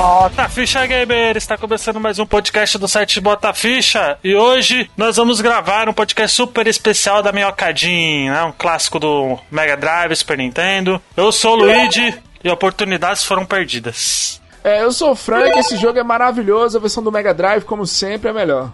Bota Ficha Gamer! Está começando mais um podcast do site Bota Ficha e hoje nós vamos gravar um podcast super especial da Minhocadinha, né? um clássico do Mega Drive, Super Nintendo. Eu sou o Luigi e oportunidades foram perdidas. É, eu sou o Frank, esse jogo é maravilhoso, a versão do Mega Drive, como sempre, é melhor.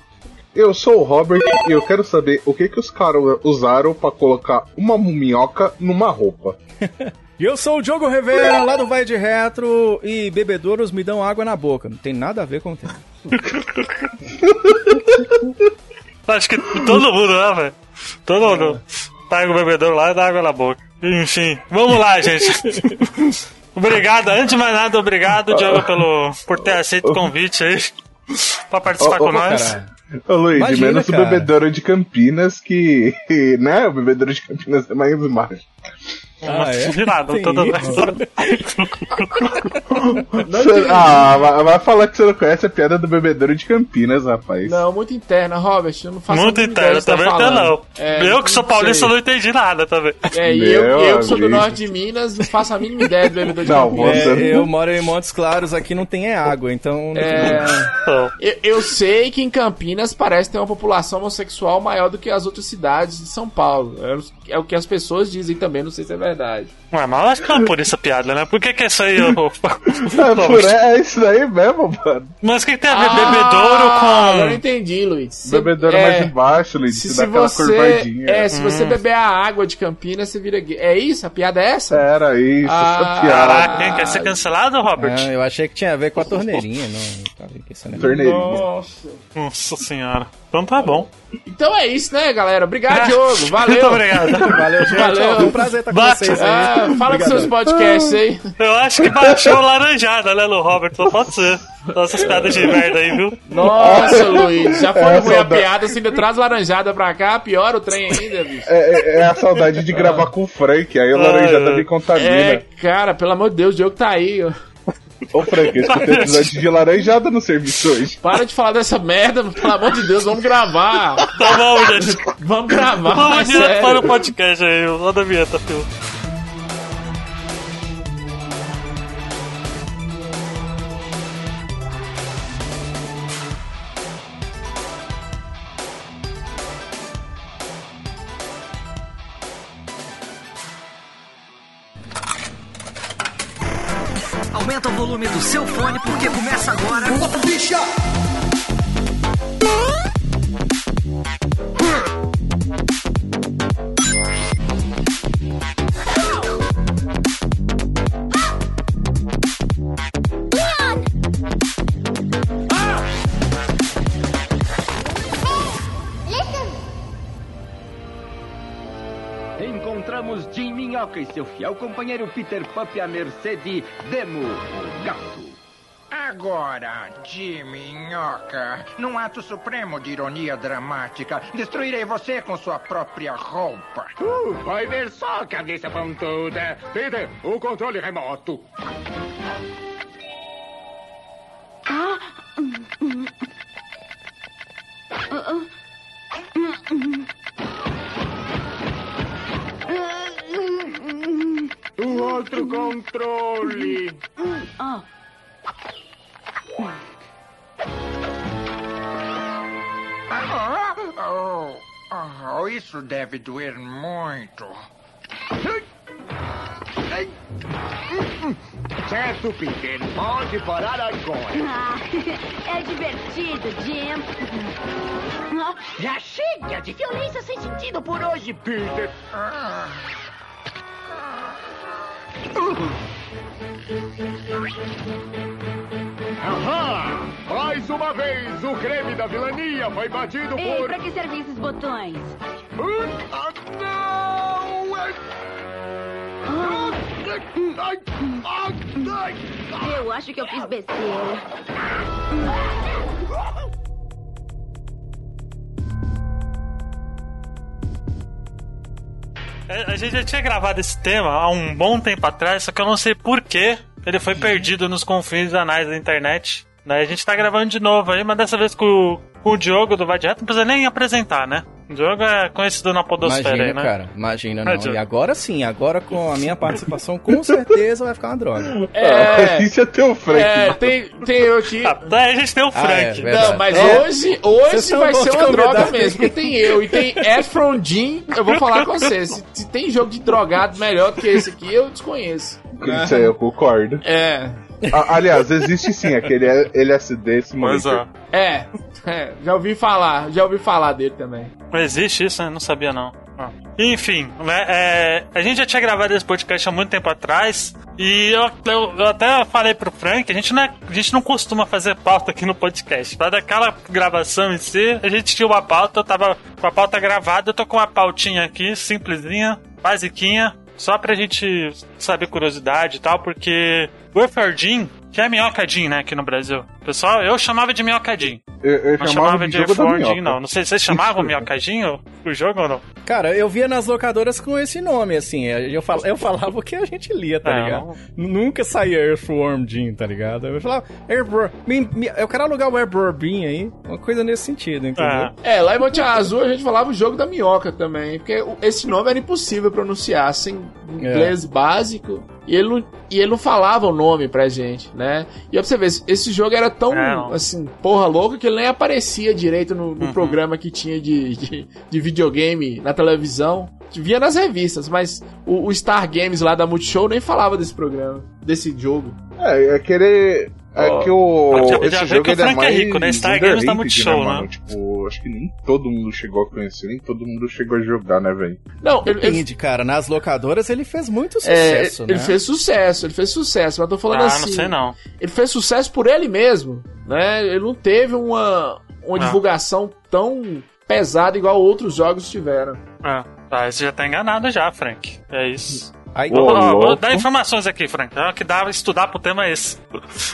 Eu sou o Robert e eu quero saber o que, que os caras usaram para colocar uma minhoca numa roupa. E eu sou o Diogo Rivera, lá do Vai de Retro, e bebedouros me dão água na boca. Não tem nada a ver com o tema. Acho que todo mundo, né, velho? Todo mundo pega o bebedouro lá e dá água na boca. Enfim, vamos lá, gente. obrigado, antes de mais nada, obrigado, Diogo, pelo, por ter aceito o convite aí pra participar oh, oh, com nós. Caralho. Ô Luiz, Imagina, menos cara. o bebedouro de Campinas, que. né? O bebedouro de Campinas é mais baixo. Ah, é? De nada, toda Ah, vai, vai falar que você não conhece a piada do bebedouro de Campinas, rapaz. Não, muito interna, Robert. Eu não faço Muito interna, também tá não. É, eu que sou paulista não entendi nada também. É, e eu, eu que sou do norte de Minas não faço a mínima ideia do bebedouro de não, Campinas. É, eu moro em Montes Claros, aqui não tem é água, então. É, eu, eu sei que em Campinas parece ter uma população homossexual maior do que as outras cidades de São Paulo. É, é o que as pessoas dizem também, não sei se é verdade verdade. Ué, mas eu acho que não é por isso a piada, né? Por que, que é isso aí? Eu... é, por, é isso daí mesmo, mano. Mas o que, que tem a ver ah, bebedouro com. Eu não entendi, Luiz. Bebedouro é, mais embaixo, Luiz. Se, se você, É, se hum. você beber a água de Campinas, você vira gay. É isso? A piada é essa? Era isso, ah, essa piada. Ah, quem quer ser cancelado, Robert? Não, eu achei que tinha a ver com a torneirinha, não. Torneirinha. Nossa. Nossa senhora. Então tá bom. Então é isso, né, galera? Obrigado, Diogo. Valeu. Muito obrigado. Valeu, gente. Valeu. Foi um prazer estar com Bate. vocês aí. Ah, fala com seus podcasts aí. Eu acho que baixou laranjada, né, Lu Robert? Só pode ser. Nossas piadas de merda aí, viu? Nossa, Luiz. Já foi é ruim a piada, você ainda traz laranjada pra cá, pior o trem ainda, bicho. É, é, é a saudade de gravar com o Frank, aí o laranjada me contamina. É, cara, pelo amor de Deus, o Diogo tá aí, ó. Ô, Frank, esse tem episódio de laranjada no serviço hoje. Para de falar dessa merda, pelo amor de Deus, vamos gravar. Tá bom, gente. Vamos gravar. Vamos direto para o podcast aí, roda a vinheta, filho. Volume do seu fone porque começa agora. Bicha! Minhoca e seu fiel companheiro Peter Pup à mercê de Demo, o gato. Agora, de minhoca, num ato supremo de ironia dramática, destruirei você com sua própria roupa. Uh, vai ver só, cabeça pontuda. Peter, o controle remoto. Ah. O outro controle. Ah. Oh, oh, isso deve doer muito. Certo, Peter. Pode parar agora. Ah, é divertido, Jim. Já chega de violência sem sentido por hoje, Peter. Ah. Ahá! Mais uma vez, o creme da vilania foi batido Ei, por... pra que servem esses botões? Ah, não! Eu acho que eu fiz besteira. a gente já tinha gravado esse tema há um bom tempo atrás, só que eu não sei porquê ele foi perdido nos confins anais da internet. Né? A gente tá gravando de novo aí, mas dessa vez com, com o Diogo do Vai Direto, não precisa nem apresentar, né? O jogo é conhecido na podosfera Imagina, aí, né? cara. Imagina, não. Imagina. E agora sim, agora com a minha participação, com certeza vai ficar uma droga. É, Isso ia ter o Frank. é mano. tem, tem eu aqui. Ah, daí a gente tem o Ah, é, Frank. Não, mas É. hoje, hoje vai ser uma droga mesmo, porque tem eu e tem Efron Jean. Eu vou falar com você. Se, se tem jogo de drogado melhor do que esse aqui, eu desconheço. Isso aí eu concordo. É. A- aliás, existe sim aquele LSD Pois Simulator. é. É, é, já ouvi falar, já ouvi falar dele também. Não existe isso, né? Não sabia não. Ah. Enfim, né? é, a gente já tinha gravado esse podcast há muito tempo atrás. E eu, eu- eu até falei pro Frank, a gente, não é- a gente não costuma fazer pauta aqui no podcast. Para daquela gravação em si, a gente tinha uma pauta, eu tava com a pauta gravada, eu tô com uma pautinha aqui, simplesinha, basiquinha, só pra gente saber curiosidade e tal, porque o Eferdin, que é minhocadinho, né, aqui no Brasil. Pessoal, eu chamava de minhocadinho. Eu, eu Não chamava chamava de de não. Não sei, vocês chamavam minhocadinho o jogo ou não? Cara, eu via nas locadoras com esse nome, assim. Eu, fal, eu falava o que a gente lia, tá É, ligado? Nunca saía Earthworm tá ligado? Eu falava, me- Eu quero alugar o Airborne Bean aí. Uma coisa nesse sentido, entendeu? É. É, lá em Monte Azul a gente falava o jogo da minhoca também, porque esse nome era impossível pronunciar sem inglês básico. E ele, não, e ele não falava o nome pra gente, né? E ó, pra você ver, esse- jogo era tão, É, não. assim, porra louca que ele nem aparecia direito no, no programa que tinha de, de, de videogame na televisão. Via nas revistas, mas o, o Star Games lá da Multishow nem falava desse programa, desse jogo. É, é querer. É que o. já- já esse vê jogo que o ele é Frank é mais. rico, né? Star Games tá underrated, Multishow, né? mano? Tipo, acho que nem todo mundo chegou a conhecer, nem todo mundo chegou a jogar, né, velho? Não, ele, ele, Depende, cara. Nas locadoras ele fez muito é, sucesso, ele né? fez sucesso, ele fez sucesso, mas eu tô falando Ah, assim. não sei não. ele fez sucesso por ele mesmo, né? Ele não teve uma, uma Ah. divulgação tão pesada igual outros jogos tiveram. Ah, tá, você já tá enganado já, Frank. É isso. Aí, Ô, Ó, ó, vou dar informações aqui, Frank. É o que dá estudar pro tema é esse.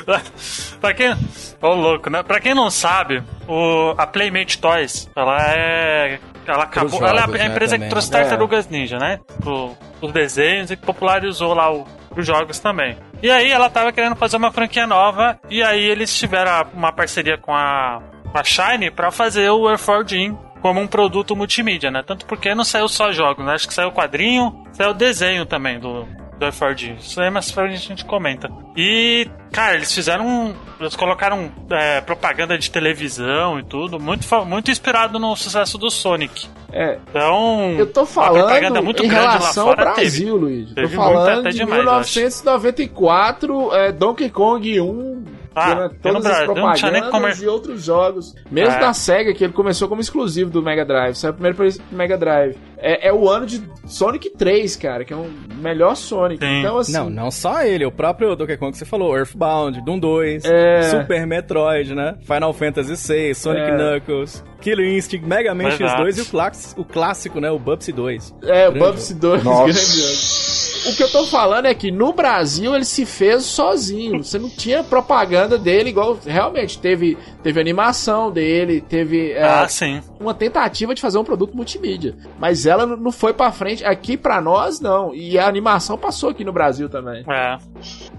pra quem. Ô, louco, né? Pra quem não sabe, o, a Playmate Toys, ela é. Ela acabou. jogos, ela é a né, empresa também, que trouxe né? Tartarugas Ninja, né? Pro, os desenhos e que popularizou lá o- os jogos também. E aí ela tava querendo fazer uma franquia nova. E aí eles tiveram uma parceria com a, com a Shine pra fazer o Air 4 como um produto multimídia, né? Tanto porque não saiu só jogos, né? Acho que saiu o quadrinho, saiu o desenho também do, do Air 4 Isso aí mais pra frente a gente comenta. E, cara, eles fizeram. um- Eles colocaram é, propaganda de televisão e tudo, muito, muito inspirado no sucesso do Sonic. É, Então. eu tô falando propaganda muito em grande lá relação ao fora Brasil, Luiz. Tô Teve falando muito até de demais, eu acho. 1994, é, Donkey Kong 1, Ah, né, no todas as propagandas comer- e outros jogos. Mesmo É. da SEGA, que ele começou como exclusivo do Mega Drive. Saiu primeiro pro Mega Drive. É, é o ano de Sonic 3, cara, que é o melhor Sonic. Sim. Então, assim... Não, não só ele, o próprio Donkey Kong que você falou, Earthbound, Doom 2, É. Super Metroid, né? Final Fantasy VI, Sonic É. Knuckles, Killer Instinct, Mega Man Verdade. X2 e o, clax- o clássico, né? O Bubsy 2. É, o Bubsy 2, Nossa. O que eu tô falando é que no Brasil ele se fez sozinho. Você não tinha propaganda dele igual. Realmente, teve, teve animação dele, teve é, Ah, sim. uma tentativa de fazer um produto multimídia. Mas ela não- foi pra frente. Aqui pra nós, não. E a animação passou aqui no Brasil também. É.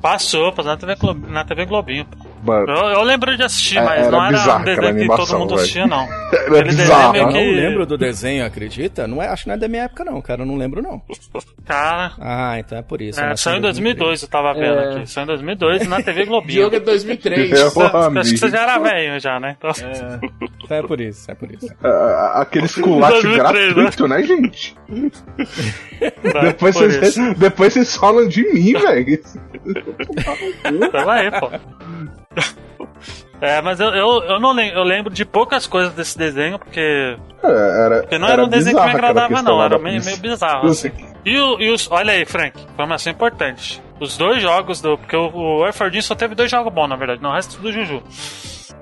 Passou, passou na TV, Glo- na TV Globinho. Mano, Eu, eu lembro de assistir, É, mas era não era bizarro um desenho aquela que todo animação, mundo assistia, não. era Aquele desenho bizarro. meio Eu que- não lembro do desenho, acredita? Não é, acho que não é da minha época, não, cara. Eu não lembro, não. Cara, Ah, então é por isso. é, saiu em 2002, eu tava vendo É. aqui. Saiu em 2002 na TV O Globinho. jogo é 2003. Eu Acho que você já era velho já, né? Então, Então é por isso, é por isso. Ah, Aquele esculacho 2003, né? gratuito, né, gente? Depois vocês, depois vocês falam de mim, velho. Tava aí, pô. É, mas eu, eu, eu não lembro, eu lembro de poucas coisas desse desenho, porque, É, Era, porque não era, um desenho que me agradava, não, era meio, meio bizarro. Assim. E, o, e os. Olha aí, Frank, informação importante. Os dois jogos do. Porque o, o Air Fordinho só teve dois jogos bons, na verdade, não, o resto do Juju.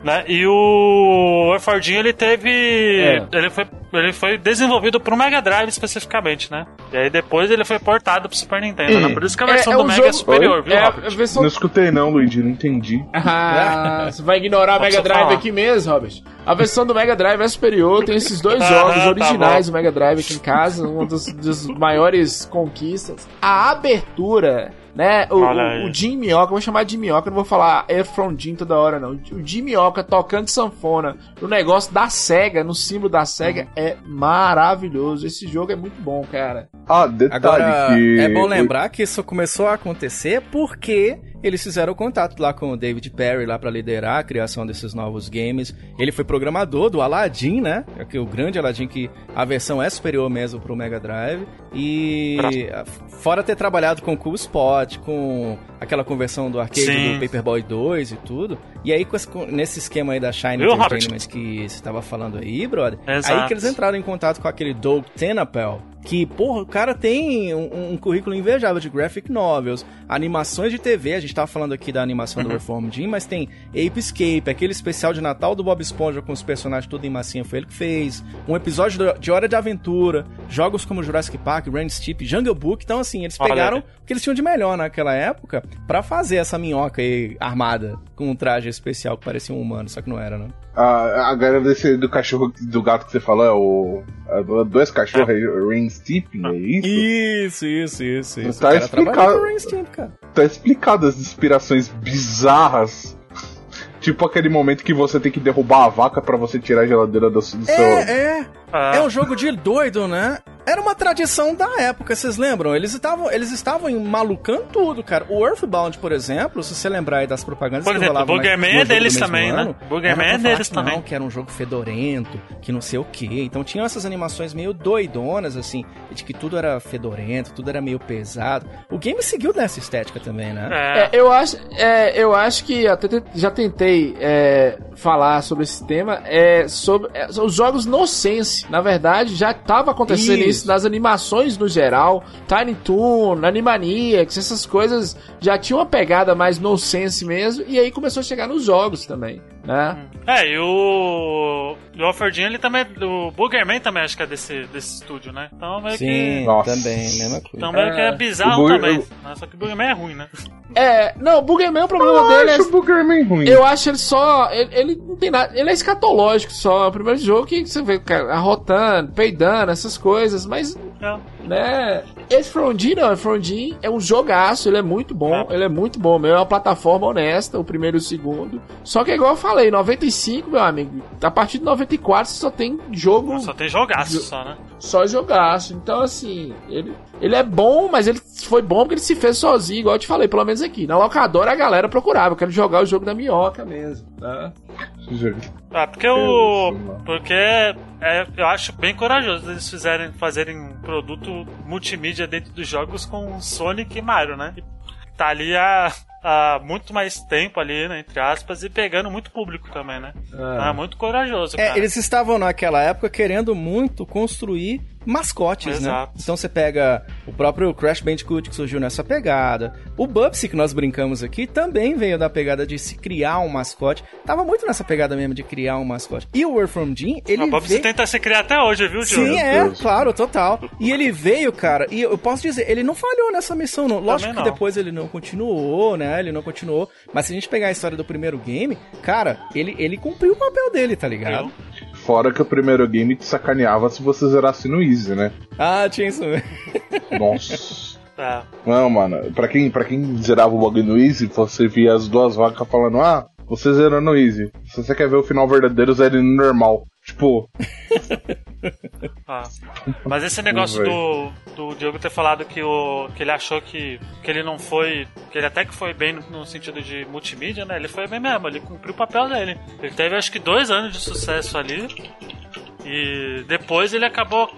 Né? E o Air Fordinho, ele teve. É. Ele, foi, ele foi desenvolvido pro Mega Drive especificamente, né? E aí depois ele foi portado pro Super Nintendo, né? Por isso que a É- versão é do um Mega é jogo- superior, viu, É a Robert? versão Não escutei não, Luigi, não entendi. Ah, você vai ignorar Pode Mega Drive falar. aqui mesmo, Robert? A versão do Mega Drive é superior, tem esses dois Ah, jogos tá originais do Mega Drive aqui em casa, uma das, das maiores conquistas. A abertura né? O, o, o Jim Minhoca, eu vou chamar de Minhoca, não vou falar Air From Jim toda hora, não. O Jim Minhoca tocando sanfona no negócio da SEGA, no símbolo da SEGA, é maravilhoso. Esse jogo é muito bom, cara. Ah, detalhe Agora, que. é bom lembrar que isso começou a acontecer porque eles fizeram contato lá com o David Perry lá pra liderar a criação desses novos games. Ele foi programador do Aladdin, né? Que é o grande Aladdin que a versão é superior mesmo pro Mega Drive. E fora ter trabalhado com Cool Spot, com aquela conversão do arcade Sim. do Paperboy 2 e tudo. E aí esse- nesse esquema aí da Shine Viu? Entertainment que você tava falando aí, brother. Exato. Aí que eles entraram em contato com aquele Doug Tenapel, que, porra, o cara tem um, um currículo invejável de graphic novels, animações de TV, a gente tava falando aqui da animação do Reform Jim, mas tem Ape Escape, aquele especial de Natal do Bob Esponja com os personagens tudo em massinha, foi ele que fez, um episódio de Hora de Aventura, jogos como Jurassic Park, Ren Steep, Jungle Book, então assim, eles Olha pegaram aí. o que eles tinham de melhor naquela época pra fazer essa minhoca aí armada, com um traje especial que parecia um humano, só que não era, né? A, a galera desse, do cachorro, do gato que você falou é o. é do- dois cachorros, é Rain Steeping, é isso? Isso, isso, isso, isso. Tá explicado. Tá explicado as inspirações bizarras. Tipo aquele momento que você tem que derrubar a vaca pra você tirar a geladeira do, do seu. É, é. Ah, É um jogo de doido, né? Era uma tradição da época, vocês lembram? Eles estavam, eles estavam em malucando tudo, cara. O Earthbound, por exemplo, se você lembrar aí das propagandas Por que exemplo, rolavam o na- Boogerman é deles também, né? ano, Boogerman era pra é deles que não, também. que era um jogo fedorento, que não sei o quê. Então tinham essas animações meio doidonas, assim, de que tudo era fedorento, tudo era meio pesado. O game seguiu nessa estética também, né? é. É, eu acho, é, eu acho que até te- já tentei é, falar sobre esse tema. É, sobre é, os jogos no Sense, na verdade, já estava acontecendo isso. Isso. nas animações no geral. Tiny Toon, Animaniacs, essas coisas já tinham uma pegada mais no Sense mesmo. E aí começou a chegar nos jogos também, né? É, e o. O Alfredinho, ele também. O Boogerman também acho que é desse, desse estúdio, né? Então meio Sim, que. Nossa. também, mesma coisa. Então meio que é O bizarro também. o- né? Só que o Boogerman é ruim, né? É, não, o Boogerman, o problema Eu dele é acho o Boogerman ruim. Eu acho ele só. Ele, ele não tem nada. Ele é escatológico só. É o primeiro jogo que você vê cara arrotando, peidando, essas coisas. Mas, Não. Né. Esse Frondin não. Frondin é um jogaço. Ele é muito bom. Ele é muito bom mesmo. É uma plataforma honesta, o primeiro e o segundo. Só que, igual eu falei, 95, meu amigo. A partir de 94 você só tem jogo. Só tem jogaço Jo- só, né? Só jogaço. Então, assim, ele, ele é bom, mas ele foi bom porque ele se fez sozinho, igual eu te falei, pelo menos aqui. Na locadora a galera procurava. Eu quero jogar o jogo da minhoca mesmo. Né? Ah, porque o. Porque é, eu acho bem corajoso eles fizerem, fazerem um produto multimídia dentro dos jogos com Sonic e Mario, né? Tá ali há, há muito mais tempo ali, né, entre aspas, e pegando muito público também, né? Então é muito corajoso, É, eles estavam naquela época querendo muito construir mascotes, Exato. né? Então você pega o próprio Crash Bandicoot que surgiu nessa pegada. O Bubsy que nós brincamos aqui também veio da pegada de se criar um mascote. Tava muito nessa pegada mesmo de criar um mascote. E o Word From Jim, ele A Bob veio... tenta se criar até hoje, viu, Diogo? Sim, é, Deus. claro, total. E ele veio, cara, e eu posso dizer, ele não falhou nessa missão, não. Lógico Também que não. depois ele não continuou, né? Ele não continuou. Mas se a gente pegar a história do primeiro game, cara, ele, ele cumpriu o papel dele, tá ligado? Eu- Fora que o primeiro game te sacaneava se você zerasse no Easy, né? Ah, tinha isso mesmo. Nossa. É. Não, mano, pra quem, pra quem zerava o bagulho no Easy, você via as duas vacas falando, ah, você zerou no Easy. Se você quer ver o final verdadeiro, zere no normal. Tipo, Ah. Mas esse negócio do, do Diogo ter falado que, o, que ele achou que, que ele não foi. Que ele até que foi bem no, no sentido de multimídia, né? Ele foi bem mesmo, ele cumpriu o papel dele. Ele teve acho que dois anos de sucesso ali. E depois ele acabou.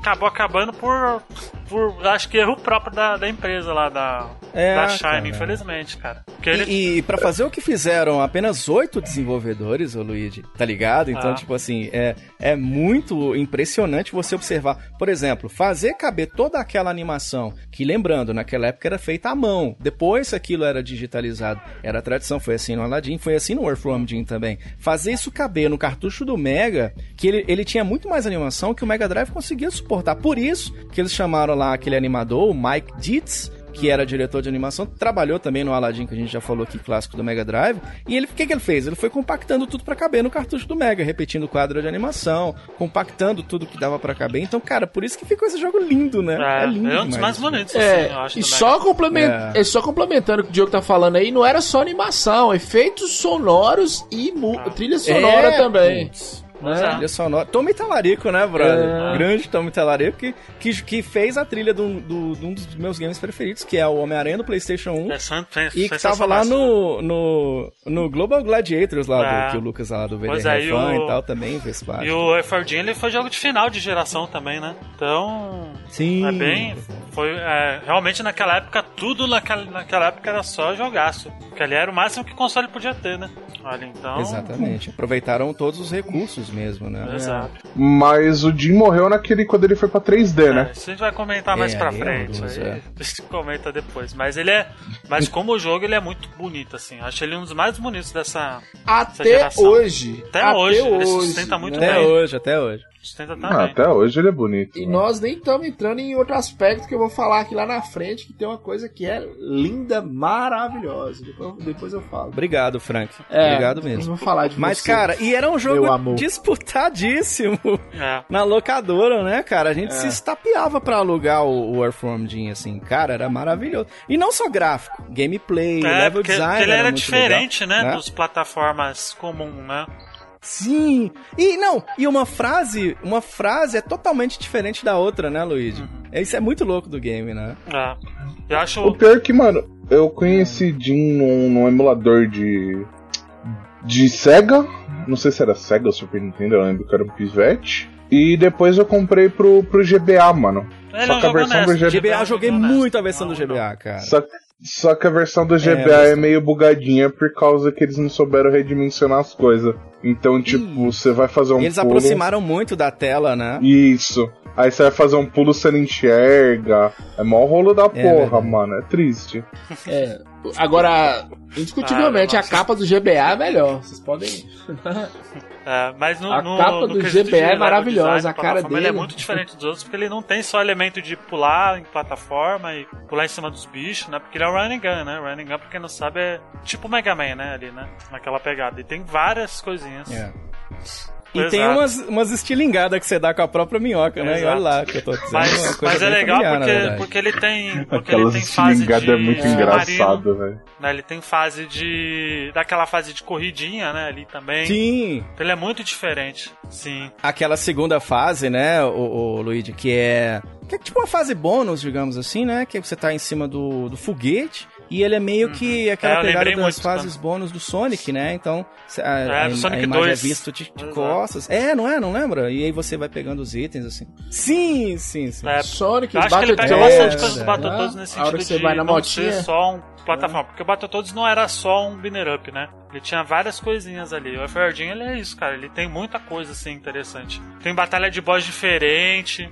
Acabou acabando por. por acho que erro próprio da, da empresa lá, da, É, da Shine, cara. infelizmente, cara. Porque ele. E, e para fazer o que fizeram apenas oito desenvolvedores, ô Luigi, tá ligado? Então, Ah. tipo assim, é, é muito impressionante você observar. Por exemplo, fazer caber toda aquela animação, que lembrando, naquela época era feita à mão. Depois aquilo era digitalizado. Era tradição, foi assim no Aladdin, foi assim no Earthworm Jim também. Fazer isso caber no cartucho do Mega, que ele, ele tinha muito mais animação que o Mega Drive conseguia suportar. Por isso que eles chamaram lá aquele animador, o Mike Dietz, que era diretor de animação, trabalhou também no Aladdin, que a gente já falou aqui, clássico do Mega Drive. E ele, o que, que ele fez? Ele foi compactando tudo pra caber no cartucho do Mega, repetindo o quadro de animação, compactando tudo que dava pra caber. Então, cara, por isso que ficou esse jogo lindo, né? É, É, lindo. é um dos mais bonitos, É, assim, eu acho. e só, complement... É. é, só complementando o que o Diogo tá falando aí, não era só animação, efeitos sonoros e mu- Ah. trilha sonora É, também. putz. Né? é. Trilha sonora. Tommy Talarico, né, brother? É. Grande Tommy Talarico, que, que, que fez a trilha de um do, de um dos meus games preferidos, que é o Homem-Aranha do PlayStation 1. É E que tava lá no, no, no Global Gladiators lá, É. do, que o Lucas lá do VDR é, e o- e tal também fez parte. E o Efordinho ele foi jogo de final de geração também, né? Então. Sim. É bem. Foi. é, realmente naquela época, tudo naquela, naquela época era só jogaço. Porque ali era o máximo que o console podia ter, né? Olha, então. Exatamente. Aproveitaram todos os recursos mesmo, né? Exato. Mas o Jim morreu naquele quando ele foi pra 3D, É, né? isso a gente vai comentar mais É, pra é frente. horroroso, aí é. A gente comenta depois. Mas ele é. Mas como jogo, ele é muito bonito, assim. Acho ele um dos mais bonitos dessa. Até geração. hoje. Até hoje, ele sustenta muito né? Até bem. hoje, até hoje. Sustenta Ah, até hoje ele é bonito. E né? nós nem estamos entrando em outro aspecto que eu vou falar aqui lá na frente, que tem uma coisa que é linda, maravilhosa. Depois, depois eu falo. Obrigado, Frank. É, Obrigado mesmo. vou falar de Mas, você. cara, e era um jogo disputadíssimo É. na locadora, né, cara? A gente É. se estapeava pra alugar o, o Earthworm Jim, assim. Cara, era maravilhoso. E não só gráfico, gameplay, É, level porque, design. porque ele era, muito diferente, legal, né, Dos plataformas comum, né? Sim. E não, e uma frase, uma frase é totalmente diferente da outra, né, Luigi? Uhum. Isso é muito louco do game, né? É. Eu acho. O pior é que, mano, eu conheci Jim num, num emulador de. de Sega. Não sei se era Sega ou Super Nintendo, eu lembro que era um Pivete. E depois eu comprei pro, pro GBA, mano. Ele Só que a versão do. GBA GBA, eu joguei muito a versão do Não, não. GBA, cara. Só, só que a versão do GBA mas- é, meio bugadinha por causa que eles não souberam redimensionar as coisas. Então, tipo, você vai fazer um E eles pulo. aproximaram muito da tela, né? Isso. Aí você vai fazer um pulo, você não enxerga. É mó rolo da porra, verdade. mano. É triste. É, agora, indiscutivelmente, Ah, a capa do GBA é melhor. Vocês podem. É, mas no, A no, capa no do GBA é maravilhosa, a cara plataforma, Ele é dele. muito diferente dos outros porque ele não tem só elemento de pular em plataforma e pular em cima dos bichos, né? Porque ele é um running gun, né? Running gun, pra quem não sabe, é tipo o Mega Man, né? Ali, né? Naquela pegada. E tem várias coisinhas. É. E Exato. tem umas, umas estilingadas que você dá com a própria minhoca, né? E Exato. olha lá que eu tô dizendo. uma Mas, coisa mas é legal familiar, porque, porque ele tem. Porque ele tem fase de. é muito engraçado, velho. Né? Ele tem fase de. daquela fase de corridinha, né? Ali também. Sim, Então ele é muito diferente. Sim. aquela segunda fase, né, o, o Luigi, que é. Que é tipo uma fase bônus, digamos assim, né? Que você tá em cima do, do foguete. E ele é meio que É, aquela eu pegada das muito fases bônus do Sonic, né? Então, a, É, a- do a Sonic imagem 2. é vista de, de costas. É, não é? Não lembra? E aí você vai pegando os itens, assim. Sim, sim, sim. É, Sonic, Eu acho que ele pega bastante coisa do é, Battletoads né? nesse A sentido que você de vai na não motinha. ser só um plataforma. Porque o Battletoads não era só um binner up, né? Ele tinha várias coisinhas ali. O Eferdinho, ele é isso, cara. Ele tem muita coisa, assim, interessante. Tem batalha de boss diferente.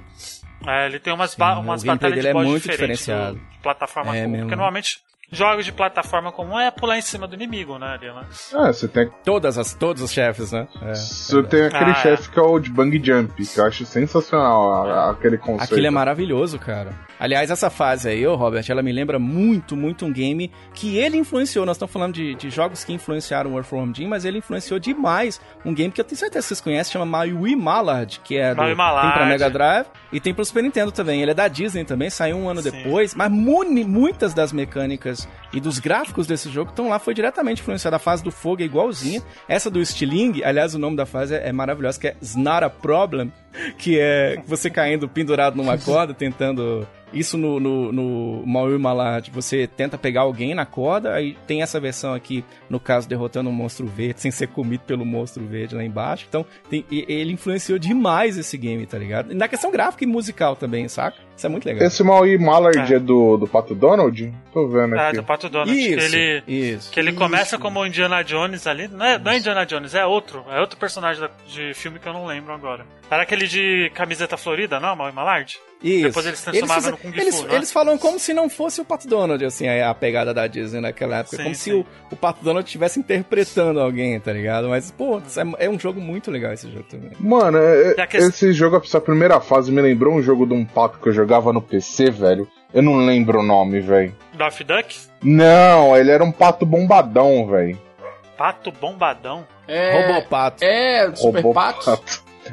É, ele tem umas, ba- o umas batalhas de é boss muito diferentes diferenciado. do- de plataforma É comum. Porque normalmente jogos de plataforma comum é pular em cima do inimigo, né? Ali, né? Ah, você tem, Todas as, todos os chefes, né? É, você tem aquele Ah, é. chefe que é o de Bang Jump, que eu acho sensacional a- aquele conceito. Aquilo é maravilhoso, cara. Aliás, essa fase aí, ô Robert, ela me lembra muito, muito um game que ele influenciou. Nós estamos falando de, de jogos que influenciaram o Earthworm Jim, mas ele influenciou demais um game que eu tenho certeza que vocês conhecem, chama Maui Mallard, que é do, Maui Mallard. tem pra Mega Drive e tem pro Super Nintendo também. Ele é da Disney também, saiu um ano Sim. depois, mas muni- muitas das mecânicas e dos gráficos desse jogo estão lá, foi diretamente influenciada. A fase do fogo é igualzinha. Essa do Stiling, aliás, o nome da fase é, é maravilhosa, que é It's Not a Problem, que é você caindo pendurado numa corda, tentando. Isso no, no, no Maui Malad, você tenta pegar alguém na corda, aí tem essa versão aqui, no caso, derrotando um monstro verde, sem ser comido pelo monstro verde lá embaixo. Então, tem- e- ele influenciou demais esse game, tá ligado? Na questão gráfica e musical também, saca? Isso é muito legal. Esse Maui Mallard É. é, do, do Pato Donald? Tô vendo É, aqui. do Pato Donald. Que Isso, ele, isso. que ele começa como o Indiana Jones ali. Não é, não é Indiana Jones, é outro. É outro personagem da- de filme que eu não lembro agora. Era aquele de camiseta florida, não? Mal Malard? Isso. Depois eles transformavam fizeram- no Kung eles, Fu, né? eles falam como se não fosse o Pato Donald, assim, a, a pegada da Disney naquela época. Sim, como se sim. o, o Pato Donald estivesse interpretando alguém, tá ligado? Mas, pô, é, é um jogo muito legal esse jogo também. Mano, é- a que- esse jogo, essa primeira fase, me lembrou um jogo de um pato que eu jogava no PC, velho. Eu não lembro o nome, velho. Daffy Duck? Não, ele era um pato bombadão, velho. Pato bombadão? É, Robopato. é Super Robô Pato.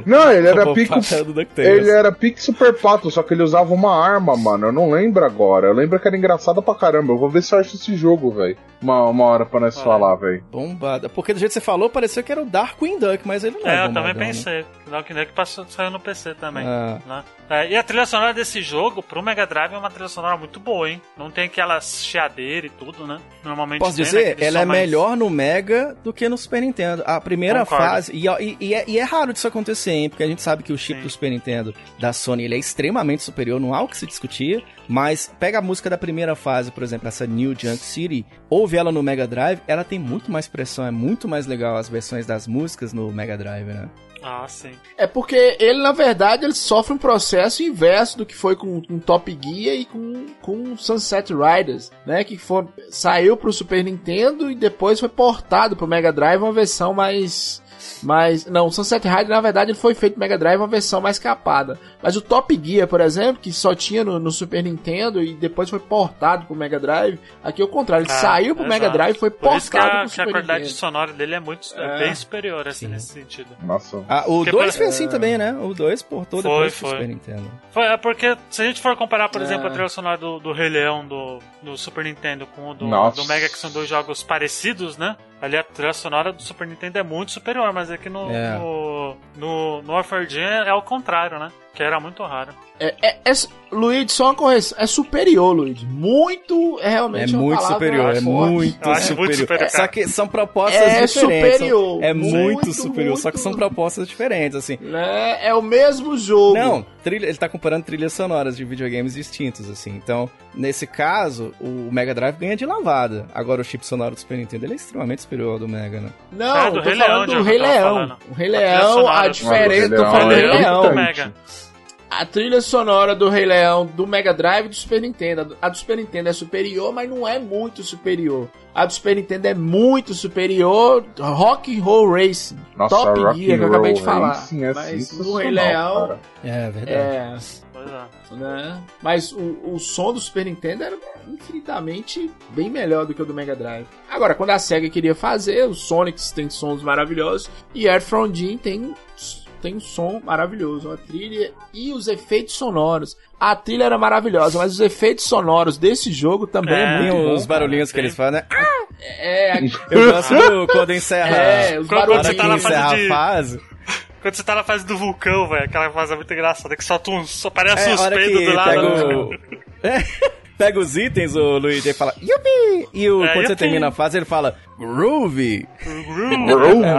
Não, ele era Robopato pico. é. Ele era pique super pato, só que ele usava uma arma, mano. Eu não lembro agora. Eu lembro que era engraçado pra caramba. Eu vou ver se eu acho esse jogo, velho. Uma, uma hora pra nós Ah. falar, velho. Bombada. Porque do jeito que você falou, pareceu que era o Darkwing Duck, mas ele não é, É, eu também né? pensei. Dark Duck passou, saiu no PC também. Ah. né? É, e a trilha sonora desse jogo, pro Mega Drive, é uma trilha sonora muito boa, hein? Não tem aquelas chiadeiras e tudo, né? Normalmente Posso tem, né? dizer, Aquele ela é mais- melhor no Mega do que no Super Nintendo. A primeira Concordo. fase. E, e- e é, e é raro disso acontecer, hein? Porque a gente sabe que o chip Sim. do Super Nintendo da Sony ele é extremamente superior, não há o que se discutir. Mas pega a música da primeira fase, por exemplo, essa New Junk City, ouve ela no Mega Drive, ela tem muito mais pressão, é muito mais legal as versões das músicas no Mega Drive, né? Ah, sim. É porque ele, na verdade, ele sofre um processo inverso do que foi com, com Top Gear e com, com Sunset Riders, né? Que for, saiu pro Super Nintendo e depois foi portado pro Mega Drive uma versão mais. Mais não, o Sunset Rider, na verdade, ele foi feito pro Mega Drive uma versão mais capada. Mas o Top Gear, por exemplo, que só tinha no, no Super Nintendo e depois foi portado pro Mega Drive, aqui é o contrário, ele Ah, saiu pro Mega exato. Drive e foi Por isso que portado a, pro que a Super qualidade Nintendo. sonora dele é muito é É. bem superior, assim, Sim. nesse sentido. Nossa. Ah, o Porque 2 pra- foi assim também, né? O 2 portou Foi, depois pro foi. Super Nintendo. Foi, é porque se a gente for comparar, por É. exemplo, a trilha sonora do, do Rei Leão do, do Super Nintendo com o do, do Mega, que são dois jogos parecidos, né? Ali a trilha sonora do Super Nintendo é muito superior, mas aqui no, É. no, no, no Warfare Jam é o contrário, né? Que era muito raro. É, é, é, Luigi, só uma correção. É superior, Luigi. Muito, é É realmente uma muito palavra superior, é muito acho muito superior, Só que são propostas É diferentes. superior, É muito, muito, superior, só que são muito. propostas diferentes, assim. Né? É o mesmo jogo. Não, trilha, ele tá comparando trilhas sonoras de videogames distintos, assim. Então, nesse caso, o Mega Drive ganha de lavada. Agora, o chip sonoro do Super Nintendo ele é extremamente superior ao do Mega, né? Não, É, do tô Rei falando Leão, do Rei Leão. falando. O Rei Leão, sonora a diferença. do Rei do Leão A trilha sonora do Rei Leão do Mega Drive e do Super Nintendo. A do Super Nintendo é superior, mas não é muito superior. A do Super Nintendo é muito superior. Rock and Roll Racing. Nossa, Top Rock Gear, que eu acabei de falar. Racing é mas sensacional, Rei Leão. cara. É, verdade. É. É. né? Mas o, o som do Super Nintendo era infinitamente bem melhor do que o do Mega Drive. Agora, quando a SEGA queria fazer, os Sonics tem sons maravilhosos e Earth from Jim tem tem um som maravilhoso, a trilha e os efeitos sonoros. A trilha era maravilhosa, mas os efeitos sonoros desse jogo também é, É, muito bom. os barulhinhos que Tem. eles fazem, né? É, Eu gosto do quando encerra. é, os Quando você barulhinhos. que tá na fase encerra de- a fase. Quando você tá na fase do vulcão, velho, aquela fase é muito engraçada, que solta um. Só parece É, que do lado. pega né? o... É, pega os itens, o Luigi, e fala Yupi! E o, É, quando você termina a fase, ele fala Groovy! Groovy É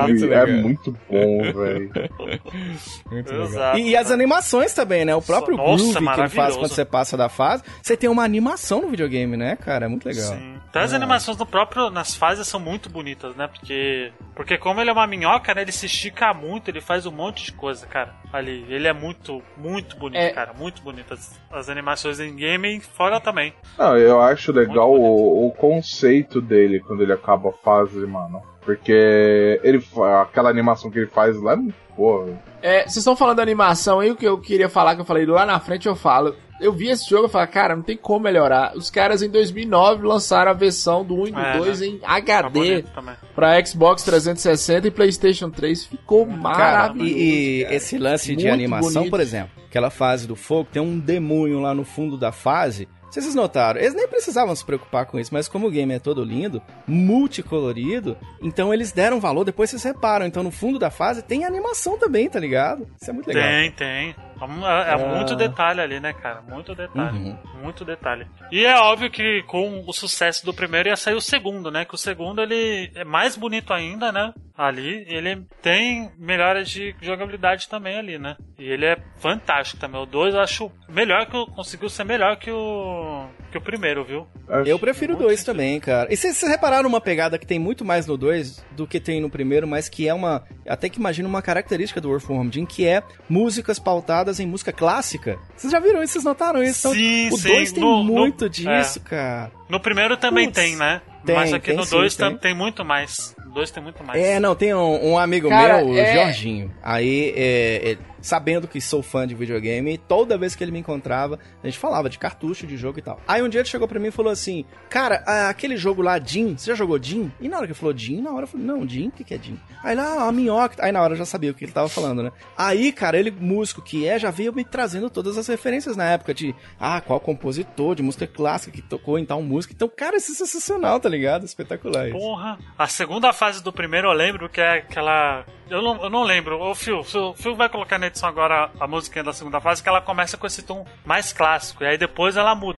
muito é legal. muito bom, velho. E, e as animações também, né? O próprio Nossa, groove que ele faz quando você passa da fase, você tem uma animação no videogame, né, cara? É muito legal. Sim. Até as animações no próprio, nas fases são muito bonitas, né? Porque, porque como ele é uma minhoca, né? Ele se estica muito, ele faz um monte de coisa, cara. Ali, ele é muito, muito bonito, É. cara. Muito bonito. As, as animações em game e fora também. Não, eu acho legal o, o conceito dele quando ele acaba a fase, mano. Porque ele aquela animação que ele faz lá é muito boa. É, vocês estão falando da animação aí, o que eu queria falar, que eu falei lá na frente, eu falo. Eu vi esse jogo e falei, cara, não tem como melhorar. Os caras em 2009 lançaram a versão do 1 e do É, 2 né? em Tá HD também. pra Xbox 360 e PlayStation 3. Ficou Cara, maravilhoso. e, e cara. esse lance de Muito animação, bonito. por exemplo, aquela fase do fogo, tem um demônio lá no fundo da fase. Vocês notaram, eles nem precisavam se preocupar com isso, mas como o game é todo lindo, multicolorido, então eles deram valor, depois vocês reparam. Então no fundo da fase tem animação também, tá ligado? Isso é muito legal. Tem, tem. É, é muito detalhe ali, né, cara? Muito detalhe. Uhum. Muito detalhe. E é óbvio que com o sucesso do primeiro ia sair o segundo, né? Que o segundo ele é mais bonito ainda, né? Ali. Ele tem melhoras de jogabilidade também ali, né? E ele é fantástico também. O 2 eu acho melhor que o. Conseguiu ser melhor que o. que o primeiro, viu? Acho- Eu prefiro o 2 também, cara. E vocês vocês repararam uma pegada que tem muito mais no 2 do que tem no primeiro, mas que é uma. Até que imagino uma característica do Earthworm Jim, que é músicas pautadas em música clássica. Vocês já viram isso? Vocês notaram isso? Então, Sim, o sim. 2 tem No- no- muito disso, é. cara. No primeiro também Putz, tem, né? tem, Mas aqui tem no sim, 2 tem. tem. muito mais. No 2 tem muito mais. É, não, tem um, um amigo Cara, meu, o é- Jorginho. Aí, é, é, sabendo que sou fã de videogame, toda vez que ele me encontrava, a gente falava de cartucho, de jogo e tal. Aí um dia ele chegou pra mim e falou assim: Cara, ah, aquele jogo lá, Jim, você já jogou Jim? E na hora que ele falou Jim, na hora eu falei: Não, Jim, o que, que é Jim? Aí lá, a minhoca. Aí na hora eu já sabia o que ele tava falando, né? Aí, cara, ele, músico que é, já veio me trazendo todas as referências na época de, ah, qual compositor de música clássica que tocou em tal música. Então, cara, isso é sensacional, tá ligado? Espetacular isso. Porra. A segunda fase do primeiro eu lembro que é aquela. Eu não, eu não lembro. Ô, Phil, o Phil vai colocar na edição agora a música da segunda fase, que ela começa com esse tom mais clássico. E aí depois ela muda.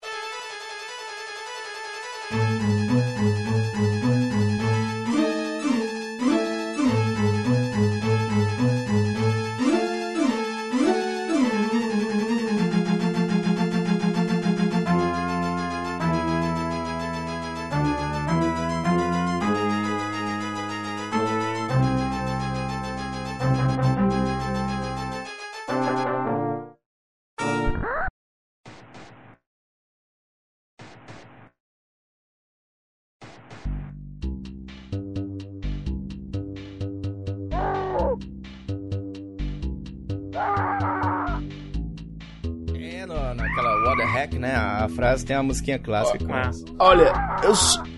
A frase tem uma musiquinha clássica. É. isso. Olha, eu,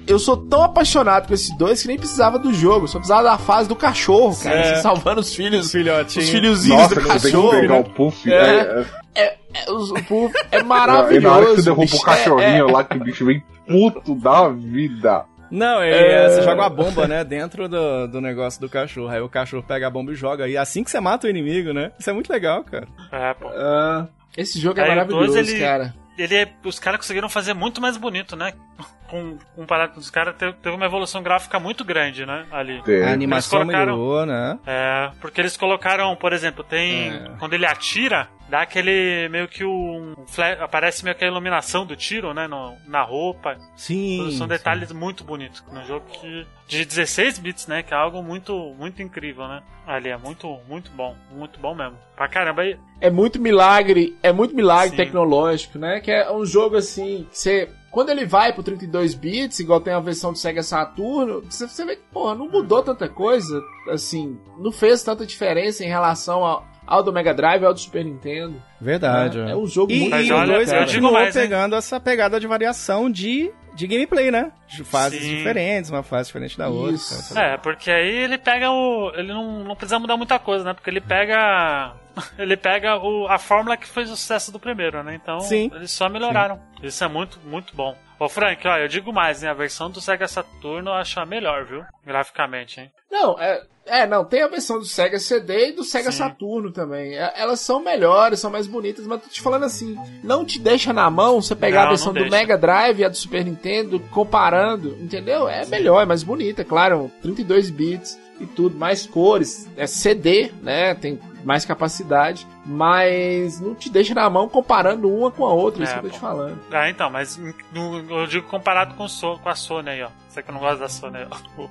eu sou tão apaixonado com esses dois que nem precisava do jogo, só precisava da fase do cachorro, cara. É. Salvando os filhos, Filhotinho. os filhozinhos Nossa, do você tem que cachorro. pegar né? o Puff. É. É, é, É, é, os- o povo é e maravilhoso. na hora que você derruba o cachorrinho É, é, lá, que o bicho vem puto da vida. Não, é, É. você joga uma bomba, né, dentro do, do negócio do cachorro. Aí o cachorro pega a bomba e joga. E assim que você mata o inimigo, né? Isso é muito legal, cara. É, pô. Ah, esse jogo é Aí maravilhoso, dois, ele- cara. Ele é, os caras conseguiram fazer muito mais bonito, né? Com, comparado com os caras, teve, teve uma evolução gráfica muito grande, né? Ali. Teve. A animação melhorou, né? É, porque eles colocaram, por exemplo, tem. É. Quando ele atira, dá aquele. meio que um. fla- aparece meio que a iluminação do tiro, né? No, na roupa. Sim. São sim. detalhes muito bonitos. No jogo que, de 16 bits, né? Que é algo muito, muito incrível, né? Ali é muito, muito bom. Muito bom mesmo. Pra caramba. E, É muito milagre, é muito milagre Sim. tecnológico, né? Que é um jogo assim, que você. Quando ele vai pro 32 bits, igual tem a versão do Sega Saturno, você, vê que, porra, não mudou tanta coisa, assim, não fez tanta diferença em relação ao, ao do Mega Drive ao do Super Nintendo. Verdade. É, é um jogo E, muito e olha, o dois eu digo continuou mais, hein? pegando essa pegada de variação de, de gameplay, né? De fases Sim. diferentes, uma fase diferente da outra. Isso. cara. É, porque aí ele pega o. Ele não, não precisa mudar muita coisa, né? Porque ele pega. Ele pega o, a fórmula que fez o sucesso do primeiro, né? Então, Sim. eles só melhoraram. Isso é muito, muito bom. Ô, Frank, ó, eu digo mais, né? A versão do Sega Saturno eu acho a melhor, viu? Graficamente, hein? Não, é, é, não, tem a versão do Sega CD e do Sega Sim. Saturno também. É, elas são melhores, são mais bonitas, mas tô te falando assim, não te deixa na mão você pegar Não, a versão do. Mega Drive e a do Super Nintendo, comparando, entendeu? É melhor, é mais bonita, claro, 32 bits e tudo, mais cores, é CD, né? Tem mais capacidade, mas não te deixa na mão comparando uma com a outra, isso É, que eu tô te falando. Ah, então, mas no- eu digo comparado com, So- com a Sony aí, ó. Você que não gosta da Sony aí, ó.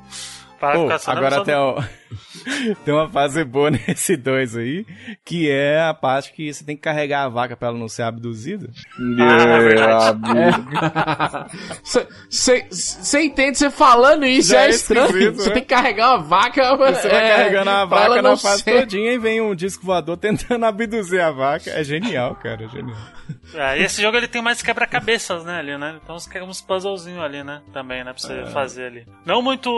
Comparado Pô, com a Sony, agora eu sou- o- tem uma fase boa nesse 2 aí, que é a parte que você tem que carregar a vaca pra ela não ser abduzida. Ah, verdade. É. Você entende você falando isso, Já é é estranho. Você né? tem que carregar uma vaca. Você vai é, carregando a vaca na fase ser- todinha e vem um disco voador tentando abduzir a vaca. É genial, cara, é genial. É, e esse jogo ele tem mais quebra-cabeças, né, ali, né? Então uns, uns puzzlezinhos ali, né? Também, né? Pra É. você fazer ali. Não muito.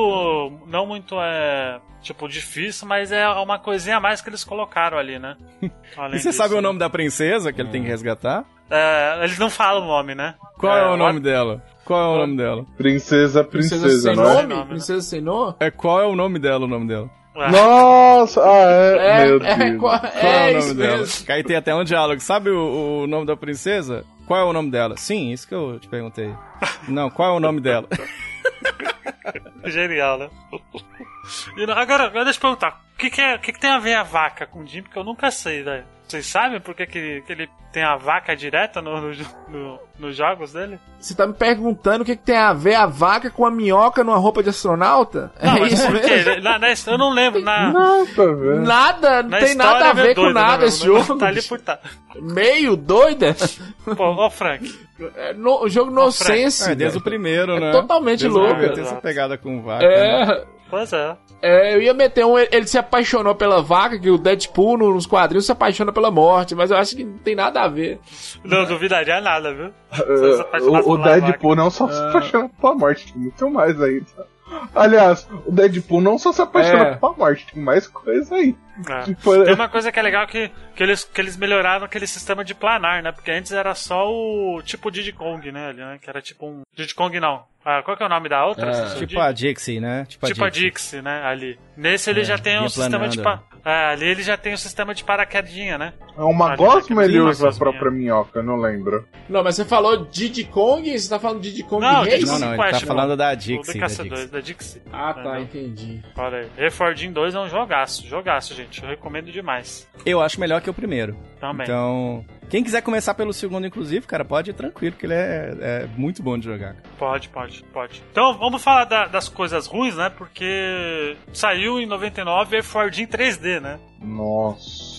Não muito é. Tipo, difícil, mas é uma coisinha a mais que eles colocaram ali, né? Além E você disso, sabe o nome da princesa que ele tem que resgatar? É, eles não falam o nome, né? Qual é, o What- nome dela? Qual é o nome dela? Princesa, Princesa, princesa, sem não é? nome? Né? Princesa sem nome? É qual é o nome dela, o nome dela? Nossa, ah, é. É, Meu é, Deus. qual- Qual é é o nome dela? mesmo. Que aí tem até um diálogo. Sabe o, o nome da princesa? Qual é o nome dela? Sim, isso que eu te perguntei. Não, qual é o nome dela? Genial, né? Agora, deixa eu perguntar. O que, que, é, que, que tem a ver a vaca com o Jim? Porque eu nunca sei, velho. Vocês sabem por que, que, ele, que ele tem a vaca direta no, no- no- nos jogos dele? Você tá me perguntando o que, que tem a ver a vaca com a minhoca numa roupa de astronauta? Não, é mas isso por quê? mesmo? Na- na- eu não lembro. Na, Nossa, velho. Nada, não tem nada a é ver com doido, nada né, esse jogo. Tá ali por tá. Meio doida. Pô, ó, Frank. É no, o jogo nonsense. É, desde o velho. primeiro, É né? totalmente Desde louco. primeiro Tem essa pegada com vaca. né? É, Pois é. é, eu ia meter um. Ele se apaixonou pela vaca, que o Deadpool nos quadrinhos se apaixona pela morte, mas eu acho que não tem nada a ver. Não duvidaria nada, viu? É, o, o Deadpool não só se apaixona pela morte, tem muito mais aí. tá? Aliás, o Deadpool não só se apaixona É. pela morte, tem mais coisa aí. É. Tipo, Tem uma coisa que é legal que, que, eles, que eles melhoraram aquele sistema de planar, né? Porque antes era só o tipo Diddy Kong, né? ali, né? Que era tipo um. Diddy Kong não. Ah, qual que é o nome da outra? É. Tipo a Dixie, né? Tipo, Tipo a Dixie, né? Ali. Nesse ele É, já tem um sistema de. Pa... É, ali ele já tem o sistema de paraquedinha, né? é uma gosma ele usa a própria minhoca, não lembro. Não, mas você falou Diddy Kong? Você tá falando Diddy Kong Não, Race? Não, não, ele Quest, tá falando da Dixie. Da DKC2, Dixie. da Dixie. Ah, tá, entendi. Olha aí. Refordim 2 é um jogaço. Jogaço, gente. Eu recomendo demais. Eu acho melhor que o primeiro. Também. Então, quem quiser começar pelo segundo, inclusive, cara, pode ir tranquilo, porque ele é, é muito bom de jogar. Pode, pode, pode. Então vamos falar da- das coisas ruins, né? Porque saiu em 99 e Fordin 3D, né? Nossa.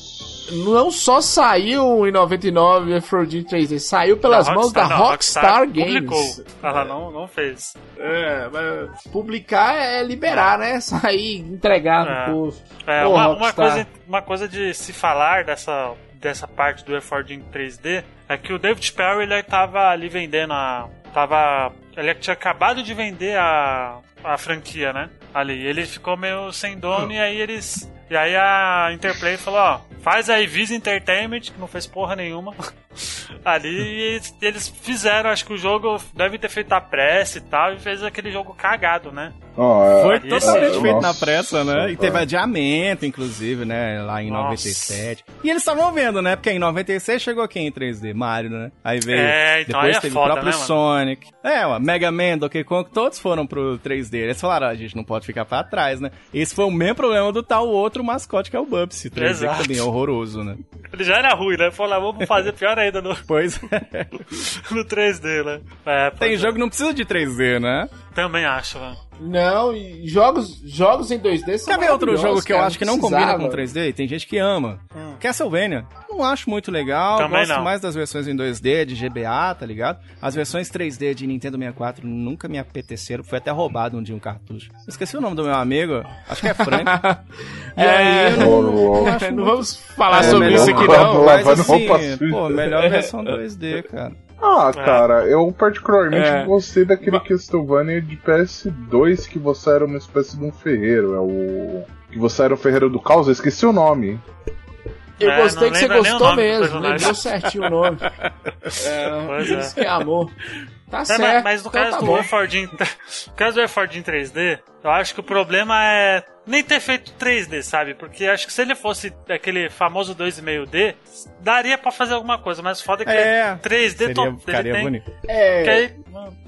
Não só saiu em 99 Aphrodite 3D, saiu pelas Da mãos da não, Rockstar, Games. Publicou. Ela não, não fez. É, mas publicar é liberar, né? Sair, entregar É. pro povo. É, Ô, uma, uma Rockstar. coisa, uma coisa de se falar dessa, dessa parte do Fordin 3D é que o David Perry ele tava ali vendendo a. Tava. Ele tinha acabado de vender a, a franquia, né? Ali. Ele ficou meio sem dono e aí eles. E aí a Interplay falou, ó, faz aí Visa Entertainment, que não fez porra nenhuma. Ali eles, fizeram, acho que o jogo deve ter feito a pressa e tal, e fez aquele jogo cagado, né? É- Foi Esse- totalmente feito na Nossa, pressa, né? E teve adiamento, inclusive, né? Lá em Nossa. 97. E eles estavam vendo, né? Porque em 96 chegou quem em 3D? Mario, né? Aí veio. É, então depois aí é teve foda, o próprio né? Sonic. É, ó, Mega Man, Donkey Kong, todos foram pro 3D. Eles falaram, "Ah, a gente não pode ficar pra trás, né? Esse foi o mesmo problema do tal outro mascote que é o Bubsy 3D, Exato. também é horroroso, né? Ele já era ruim, né? Falou, vamos fazer pior ainda no, Pois é. no 3D, né? É, Tem é. jogo que não precisa de 3D, né? Também acho, né? Não, e jogos, jogos em 2D são Quer ver outro jogo que eu cara, acho que não combina com precisava. 3D? E tem gente que ama. Hum. Castlevania. Não acho muito legal. Também Gosto não. mais das versões em 2D, de GBA, tá ligado? As versões 3D de Nintendo 64 nunca me apeteceram. Foi até roubado um dia um cartucho. Esqueci o nome do meu amigo. Acho que é Frank. e aí eu não, não Não vamos falar É, sobre melhor- isso aqui não. Mas assim, pô, melhor versão 2D, cara. Ah, É. cara, eu particularmente É. gostei daquele Castlevania de PS2 que você era uma espécie de um ferreiro. É o. Que você era o ferreiro do caos, eu esqueci o nome. Eu É, gostei que você gostou mesmo, lembrou certinho o nome. É, Pois isso é. que é amor. Tá É, certo. mas, mas no então caso tá do. Efordin, no caso do Efordin 3D, eu acho que o problema é nem ter feito 3D, sabe? Porque acho que se ele fosse aquele famoso 2,5D, daria pra fazer alguma coisa, mas foda é que É, 3D Seria, to- ele ficaria tem, bonito. É, aí-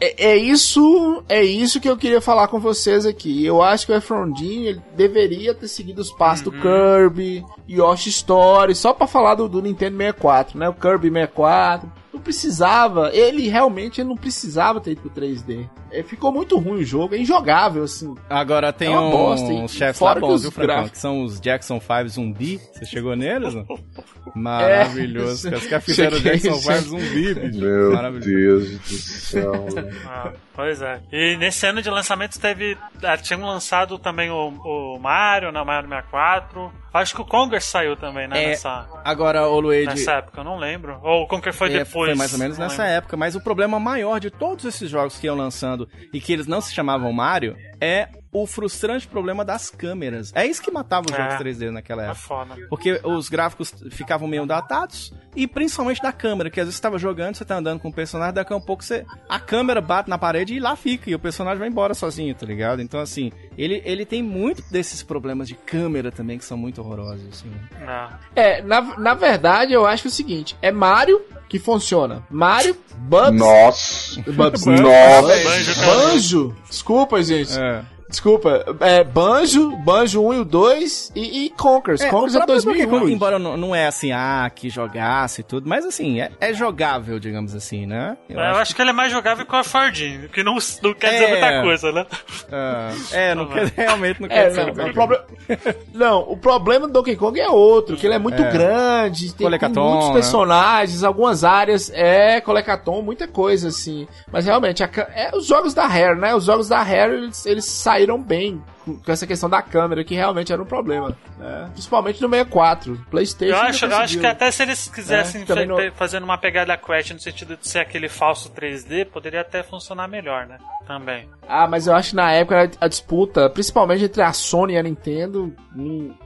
É, é isso, é isso que eu queria falar com vocês aqui. Eu acho que o Efrondin ele deveria ter seguido os passos Uhum. do Kirby, Yoshi Story, só pra falar do, do Nintendo 64, né? O Kirby 64. Não precisava, ele realmente ele não precisava ter ido pro 3D. É, ficou muito ruim o jogo, é injogável, assim. Agora tem É uma bosta, uns chefes lá que bons, viu, Francão? gráficos- Que são os Jackson 5 zumbi. Você chegou neles? não? Maravilhoso. É. Os caras fizeram Jackson 5 cheguei. zumbi, bicho. Meu Maravilhoso. Deus do céu. Ah, pois é. E nesse ano de lançamento teve. ah, Tinham lançado também o, o Mario, né? Mario 64. Acho que o Conker saiu também, né? É, nessa, Agora, ô Luigi, nessa época, eu não lembro. Ou o Conker foi É, depois. Foi mais ou menos nessa lembro. época, mas o problema maior de todos esses jogos que iam lançando e que eles não se chamavam Mario é o frustrante problema das câmeras. É isso que matava os É. jogos 3D naquela É época. foda. Porque os gráficos ficavam meio datados e principalmente da câmera, que às vezes você tava jogando, você tá andando com o personagem, daqui a um pouco você a câmera bate na parede e lá fica e o personagem vai embora sozinho, tá ligado? Então assim, ele, ele tem muito desses problemas de câmera também que são muito horrorosos, assim. Não. É, na, na verdade, eu acho que é o seguinte: é Mario que funciona. Mario, Bubs. Nossa. Bubs. Nossa. Banjo. Banjo. Desculpa, gente. É. Desculpa. É, Banjo, Banjo 1 e o 2 e, e Conkers. É, Conkers é próprio Donkey 2001. Kong, embora não, não é assim, ah, que jogasse e tudo, mas assim, é, é jogável, digamos assim, né? Eu, acho que ele é mais jogável que o Fordinho, que não, não quer É. dizer muita coisa, né? Ah, é, não quer, realmente não quer É, dizer não, muita o proble- não, o problema do Donkey Kong é outro, que ele é muito É. grande, tem, muitos né? personagens, algumas áreas, é, colecaton, muita coisa, assim. Mas realmente, a é, os jogos da Rare, né? Os jogos da Rare, eles, eles saíram bem com essa questão da câmera, que realmente era um problema. né? Principalmente no 64. Playstation Eu acho, eu acho que até se eles quisessem É, pe- fazendo uma pegada Crash no sentido de ser aquele falso 3D, poderia até funcionar melhor, né? Também. Ah, mas eu acho que na época a disputa, principalmente entre a Sony e a Nintendo,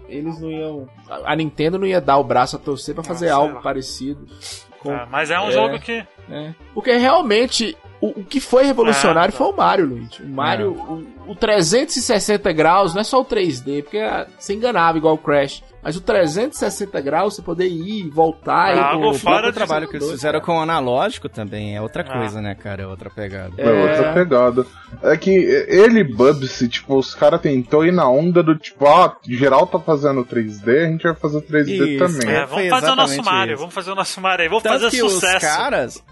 eles não iam. A Nintendo não ia dar o braço a torcer pra fazer algo parecido. com- Ah, mas é um É. jogo que. né? Porque realmente o, o que foi revolucionário É. foi o Mario, Luiz. O Mario, o, o 360 graus não é só o 3D, porque ah, você enganava igual o Crash. Mas o 360 graus, você poder ir, voltar É e algo o fora trabalho que eles fizeram cara. com o analógico também é outra Ah. coisa, né, cara? É outra pegada. É outra pegada. É que ele, Bubsy, tipo, os caras tentou ir na onda do tipo, ah, geral tá fazendo 3D, a gente vai fazer 3D Isso, também. É, foi vamos fazer o nosso Mario, isso. vamos fazer o nosso Mario aí, vamos Tanto fazer que sucesso. os caras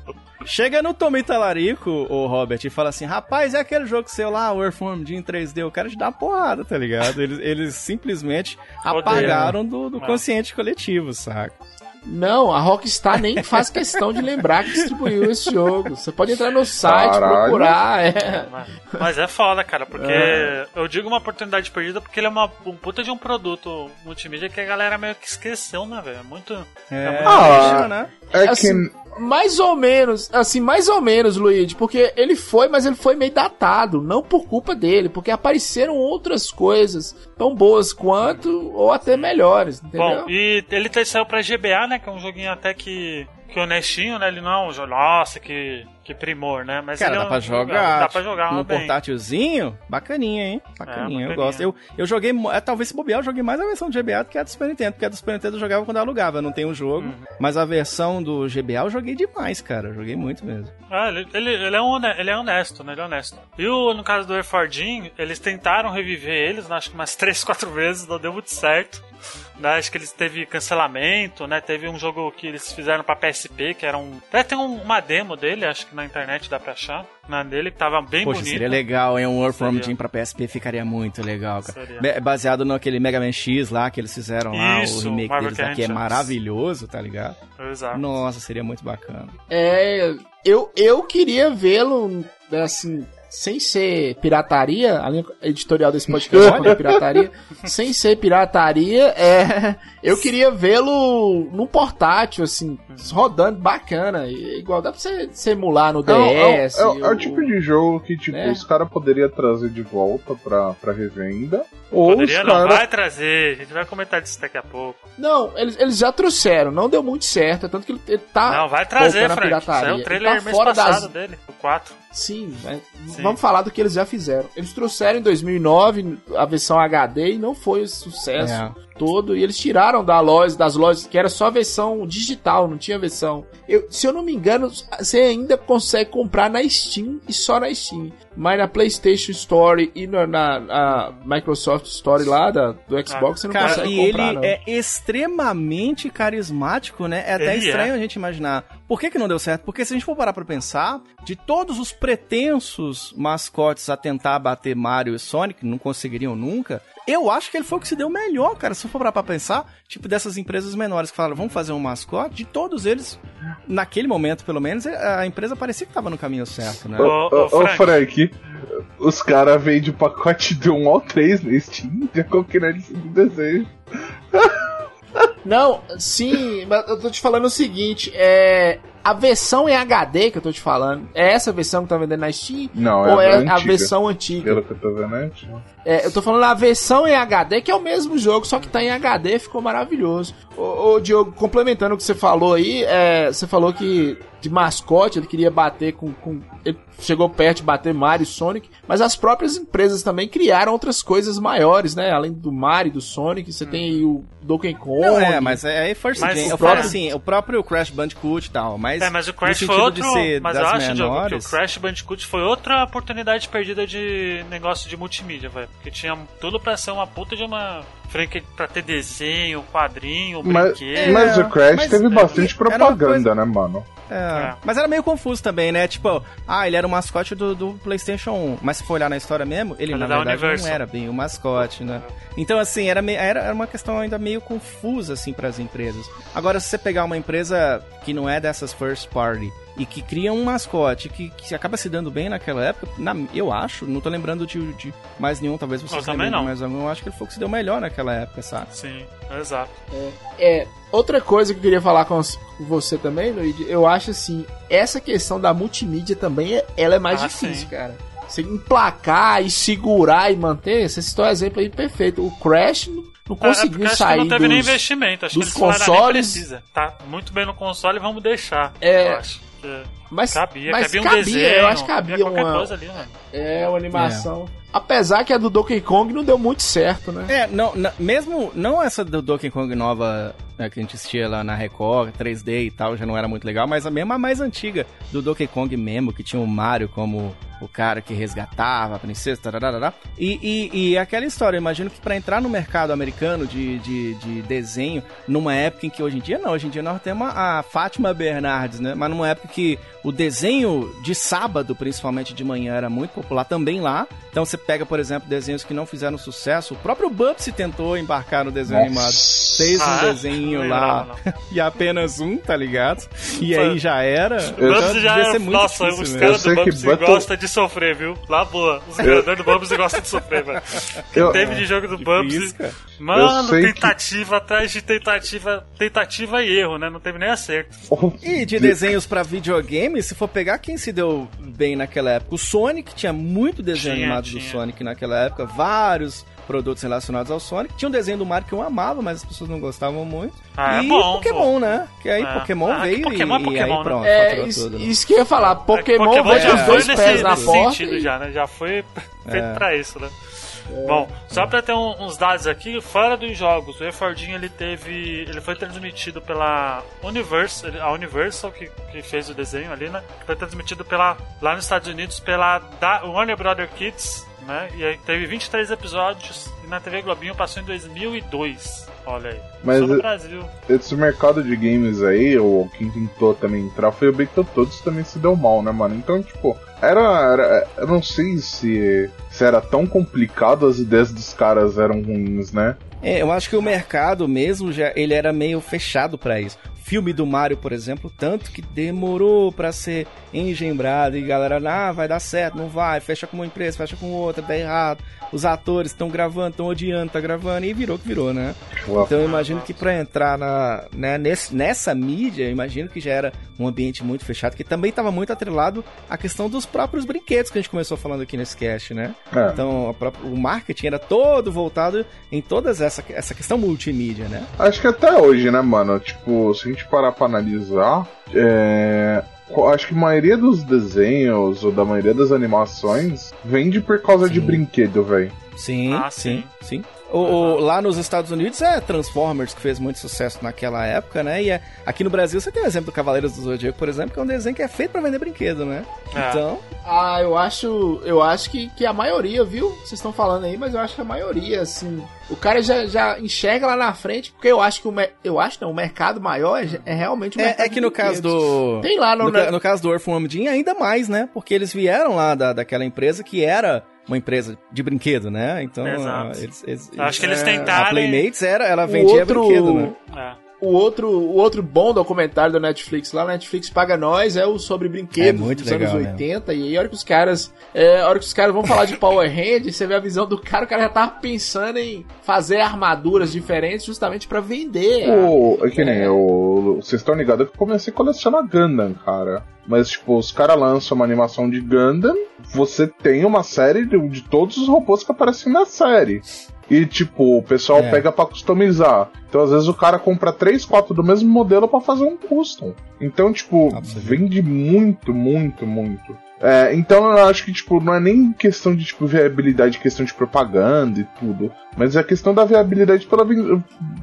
chega no Tommy Talarico, o Robert, e fala assim: rapaz, é aquele jogo seu lá, o Earthworm Jim 3D, eu quero te dar uma porrada, tá ligado? Eles, eles simplesmente apagaram do, do É. consciente coletivo, saca? Não, a Rockstar nem faz questão de lembrar que distribuiu esse jogo. Você pode entrar no site, Caralho. procurar. É. Mas- Mas é foda, cara, porque É. eu digo uma oportunidade perdida porque ele é uma, um puta de um produto multimídia que a galera meio que esqueceu, né, velho? É muito. É, muito Ah, lixo, né? É Assim, que. Mais ou menos, assim, mais ou menos, Luigi, porque ele foi, mas ele foi meio datado, não por culpa dele, porque apareceram outras coisas tão boas quanto ou até melhores, entendeu? Bom, e ele te- saiu pra GBA, né? Que é um joguinho até que. Que honestinho, né? Ele não é. Nossa, que, que primor, né? Mas Cara, é dá um pra jogar. Dá pra jogar no bem. portátilzinho, bacaninha, hein? Bacaninha, eu bacaninha. gosto. Eu, eu joguei, é, talvez se bobear, eu joguei mais a versão do GBA do que a do Super Nintendo, porque a do Super Nintendo eu jogava quando eu alugava, eu não tenho o jogo, Uhum. mas a versão do GBA eu joguei demais, cara, eu joguei muito mesmo. Ah, ele, ele, ele é um, ele é honesto, né? Ele é honesto. E o, no caso do Air Fordin, eles tentaram reviver eles, né, acho que umas 3, 4 vezes, não deu muito certo. Né, acho que eles teve cancelamento, né? Teve um jogo que eles fizeram pra PSP, que era um. Até tem um- uma demo dele, acho que na internet dá pra achar. Na dele, que tava bem Poxa, bonito. seria legal, hein? Um Earthworm Seria. Jim pra PSP ficaria muito legal, cara. Seria. Baseado naquele Mega Man X lá que eles fizeram lá, Isso, o remake Marvel deles lá, que é maravilhoso, tá ligado? Exato. Nossa, seria muito bacana. É, eu, eu queria vê-lo, assim, sem ser pirataria, a linha editorial desse podcast olha, pirataria, sem ser pirataria, é, eu queria vê-lo num portátil, assim, rodando bacana, e- igual dá pra você, você emular no É, é, DS. o- é o- é o tipo de jogo que, tipo, né? os caras poderiam trazer de volta pra, pra revenda. Ou Poderia os não, vai trazer, a gente vai comentar disso daqui a pouco. Não, eles, eles já trouxeram, não deu muito certo, é tanto que ele, ele tá... não, vai trazer, Frank. Isso pirataria. é o Ele trailer tá mês fora passado das- dele, o 4. Sim, né? Sim. vamos falar do que eles já fizeram. Eles trouxeram em 2009 a versão HD e não foi o sucesso É. todo. E eles tiraram da loja, das lojas que era só a versão digital, não tinha versão. Eu, se eu não me engano, você ainda consegue comprar na Steam e só na Steam. Mas na PlayStation Store e na, na- na Microsoft Store lá da, do Xbox você não Cara, consegue e comprar. ele não. é extremamente carismático, né? É até Ele estranho a gente imaginar. Por que, que não deu certo? Porque se a gente for parar pra pensar, de todos os pretensos mascotes a tentar bater Mario e Sonic, não conseguiriam nunca, eu acho que ele foi o que se deu melhor, cara. Se for parar pra pensar, tipo, dessas empresas menores que falaram, vamos fazer um mascote, de todos eles, naquele momento, pelo menos, a empresa parecia que tava no caminho certo, né? Ô, Ô, ô, Frank. Frank, os caras vendem o pacote de 1 ao 3 no Steam, já qualquer de desejo. Não, sim, mas eu tô te falando o seguinte, é. A versão em HD que eu tô te falando, é essa versão que tá vendendo na Steam? Não, é ou a é a antiga. versão antiga? Pelo que eu tô vendo, é antigo. É, eu tô falando a versão em HD, que é o mesmo jogo, só que tá em HD, ficou maravilhoso. Ô, ô, Diogo, complementando o que você falou aí, é, você falou que de mascote ele queria bater com, com. Ele chegou perto de bater Mario e Sonic, mas as próprias empresas também criaram outras coisas maiores, né? Além do Mario e do Sonic, você tem aí o Donkey Kong. Não, é, mas é aí First Mas o Eu falo próprio- assim, o próprio Crash Bandicoot e tal, mas. É, mas o Crash foi outro. Mas eu acho, Diogo, que o Crash Bandicoot foi outra oportunidade perdida de negócio de multimídia, velho. Porque tinha tudo pra ser uma puta de uma franquia pra ter desenho, quadrinho, Mas, brinquedo. mas o Crash mas- teve bastante era uma propaganda, né, mano? É, É. Mas era meio confuso também, né? Tipo, ah, ele era o mascote do, do PlayStation 1. Mas se for olhar na história mesmo, ele na é da verdade Universal. não era bem o mascote, né? Então, assim, era, era, era uma questão ainda meio confusa, assim, para as empresas. Agora, se você pegar uma empresa que não é dessas first party e que cria um mascote que, que acaba se dando bem naquela época, na- eu acho, não tô lembrando de, de mais nenhum, talvez vocês Eu também não. mais algum, eu acho que ele foi o que se deu melhor naquela época, sabe? Sim, exato. É, outra coisa que eu queria falar com os- com você também, Luigi, eu acho assim, essa questão da multimídia também, é- ela é mais Ah, difícil, sim. cara. Você emplacar e segurar e manter, você citou um exemplo aí perfeito. O Crash não, não É, conseguiu acho sair que não teve nem dos... investimento. Acho dos que eles falaram, "Ah, nem consoles." precisa. Tá muito bem no console, vamos deixar. É. Eu acho. Mas Cabia, mas cabia um cabia, desenho. eu acho que cabia qualquer uma- coisa ali, mano. É, uma animação. Apesar que a do Donkey Kong não deu muito certo, né? É, não, na- mesmo, não essa do Donkey Kong nova né, que a gente assistia lá na Record, 3D e tal, já não era muito legal, mas a mesma mais antiga, do Donkey Kong mesmo, que tinha o Mario como o cara que resgatava a princesa, tararara. E, e, e aquela história, eu imagino que pra entrar no mercado americano de, de, de desenho, numa época em que hoje em dia não, hoje em dia nós temos a Fátima Bernardes, né? Mas numa época que o desenho de sábado, principalmente de manhã, era muito popular também lá. Então você pega, por exemplo, desenhos que não fizeram sucesso. O próprio Bubsy tentou embarcar no desenho animado. Fez Ah, um desenho Não lá e apenas um, tá ligado? E aí já era. Eu- Então, Bubsy já é. muito Nossa, difícil os caras do Bubsy Button- gostam de sofrer, viu? Lá boa. Os criadores do Bubsy gostam de sofrer, velho. Eu- teve de jogo do Bubsy. Mano, sei que- tentativa atrás de tentativa, tentativa e erro, né? Não teve nem acerto. E de desenhos pra videogame, se for pegar quem se deu bem naquela época, o Sonic tinha muito desenho Tinha, animado do tinha. Sonic naquela época, vários produtos relacionados ao Sonic. Tinha um desenho do Mario que eu amava, mas as pessoas não gostavam muito. Ah, é e bom, Pokémon, né? Que aí É. Pokémon Ah, que veio Pokémon é e, Pokémon, e né? aí pronto, É, faturou isso, tudo. né? isso que eu ia falar. Pokémon, Pokémon veio já os foi dois nesse, pés na nesse porta. sentido e- já, né? Já foi feito É. pra isso, né? Bom, só pra ter um- uns dados aqui, fora dos jogos, o E-Fordinho ele teve. Ele foi transmitido pela Universal, a Universal que, que fez o desenho ali, né? Foi transmitido pela, lá nos Estados Unidos pela da, Warner Brother Kids, né? E aí teve 23 episódios e na TV Globinho passou em 2002. Olha aí. Mas no Brasil. Esse mercado de games aí, ou quem tentou também entrar, foi o Battletoads também se deu mal, né, mano? Então, tipo, era, era- Eu não sei se, se era tão complicado, as ideias dos caras eram ruins, né? É, eu acho que o mercado mesmo já ele era meio fechado pra isso. Filme do Mario, por exemplo, tanto que demorou pra ser engembrado e galera, ah, vai dar certo, não vai, fecha com uma empresa, fecha com outra, dá errado. Os atores estão gravando, estão odiando, tá gravando e virou que virou, né? Então eu imagino que pra entrar na, né, nesse, nessa mídia, eu imagino que já era um ambiente muito fechado, que também estava muito atrelado à questão dos próprios brinquedos que a gente começou falando aqui nesse cast, né? É. Então própria- o marketing era todo voltado em toda essa, essa questão multimídia, né? Acho que até hoje, né, mano? Tipo, se a gente parar pra analisar, é. Acho que a maioria dos desenhos ou da maioria das animações vende por causa de Sim. brinquedo, velho. Sim, Ah, sim, sim. sim. O, o- lá nos Estados Unidos é Transformers que fez muito sucesso naquela época, né? E é- aqui no Brasil você tem o exemplo do Cavaleiros do Zodíaco, por exemplo, que é um desenho que é feito pra vender brinquedo, né? É. Então, Ah, eu acho, eu acho que, que a maioria, viu? Vocês estão falando aí, mas eu acho que a maioria, assim, o cara já, já enxerga lá na frente, porque eu acho que o, mer- eu acho não, o mercado maior é, é realmente o mercado é, é que no caso do. Tem lá no, No, né? no caso do Earthworm Jim, ainda mais, né? Porque eles vieram lá da, daquela empresa que era uma empresa de brinquedo, né? Então, Exato. ah, eles, eles- Acho que eles é, tentaram- A Playmates era, ela O vendia outro, brinquedo, né? É. o outro, o outro bom documentário da Netflix lá, Netflix paga nós, é o sobre brinquedos É muito dos anos legal mesmo. 80. E aí, a hora que os caras. É, a hora que os caras vão falar de Power Rangers, você vê a visão do cara, o cara já tava pensando em fazer armaduras diferentes justamente pra vender. O, é que nem eu. Vocês estão ligados que eu comecei a colecionar Gundam, cara. Mas, tipo, os caras lançam uma animação de Gundam, você tem uma série de, de todos os robôs que aparecem na série. E, tipo, o pessoal É. pega pra customizar. Então, às vezes, o cara compra 3, 4 do mesmo modelo pra fazer um custom. Então, tipo, Ah, vende muito, muito, muito. É, então eu acho que, tipo, não é nem questão de, tipo, viabilidade, questão de propaganda e tudo. Mas é questão da viabilidade pela,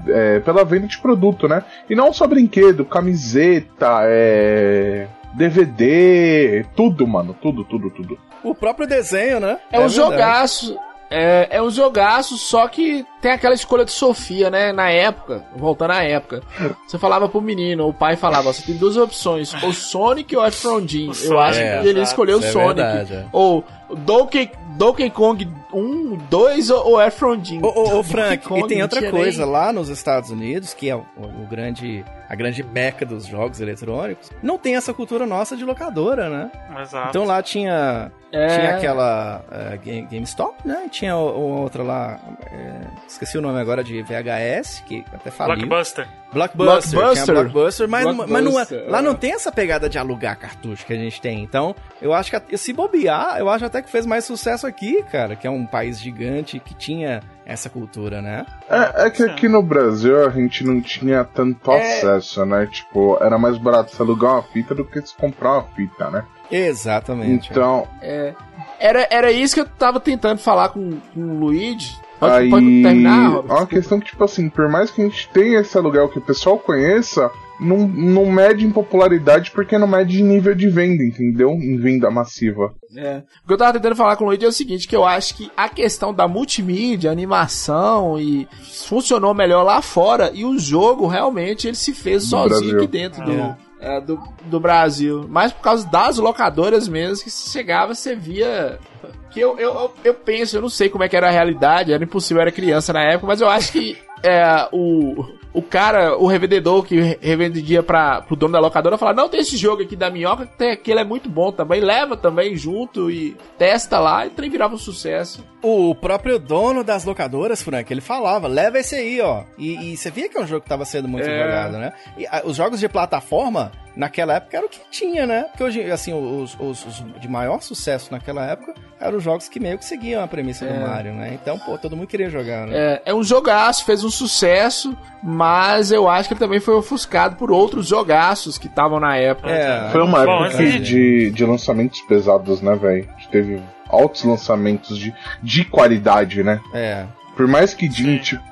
é, pela venda de produto, né? E não só brinquedo, camiseta, é. DVD, tudo, mano. Tudo, tudo, tudo. O próprio desenho, né? É, um verdade. jogaço. É, é um jogaço, só que tem aquela escolha de Sofia, né? Na época, voltando à época. Você falava pro menino, o pai falava, você tem duas opções, ou Sonic ou Efron Jean. Eu acho é, que ele exato. escolheu o é Sonic. verdade, é. Ou Donkey, Donkey Kong 1, 2 ou, Jean. Ô, ô, Frank, Kong e tem outra coisa, nem- lá nos Estados Unidos, que é o, o grande, a grande meca dos jogos eletrônicos, não tem essa cultura nossa de locadora, né? Exato. Então lá tinha, É. tinha aquela é, Game- GameStop, né? E tinha o- o- outra lá, é, esqueci o nome agora, de VHS, que até faliu. Blockbuster. Blockbuster, Blockbuster. tinha Blockbuster, mas, mas não é- Blockbuster, lá é. não tem essa pegada de alugar cartucho que a gente tem. Então, eu acho que se bobear, eu acho até que fez mais sucesso aqui, cara, que é um país gigante que tinha essa cultura, né? É, é que aqui no Brasil a gente não tinha tanto É. acesso, né? Tipo, era mais barato se alugar uma fita do que se comprar uma fita, né? Exatamente. Então, É, era, era isso que eu tava tentando falar com, com o Luigi. Pode, aí. pode terminar, é uma questão que, tipo assim, por mais que a gente tenha esse aluguel que o pessoal conheça, não, não mede em popularidade porque não mede em nível de venda, entendeu? Em venda massiva. É. O que eu tava tentando falar com o Luigi é o seguinte, que eu acho que a questão da multimídia, animação e funcionou melhor lá fora e o jogo realmente ele se fez No sozinho Brasil. aqui dentro do, é, do, do Brasil. Mas por causa das locadoras mesmo, que se chegava, você via... Que eu, eu, eu, eu penso, eu não sei como é que era a realidade, era impossível, eu era criança na época, mas eu acho que é, o, o cara, o revendedor que re- revendia para pro dono da locadora, fala: Não, tem esse jogo aqui da minhoca, que tem aquele é muito bom também, leva também junto e testa lá, e trem virava um sucesso. O próprio dono das locadoras, Frank, ele falava, leva esse aí, ó. E, e você via que é um jogo que tava sendo muito É. jogado, né? E ah, os jogos de plataforma, naquela época, era o que tinha, né? Porque hoje, assim, os, os- os de maior sucesso naquela época eram os jogos que meio que seguiam a premissa do É. Mario, né? Então, pô, todo mundo queria jogar, né? É, é um jogaço, fez um sucesso, mas eu acho que ele também foi ofuscado por outros jogaços que estavam na época. É. Foi uma Bom, época assim- de, de lançamentos pesados, né, velho? A gente Teve altos lançamentos de, de qualidade, né? É. Por mais que Jim, tipo,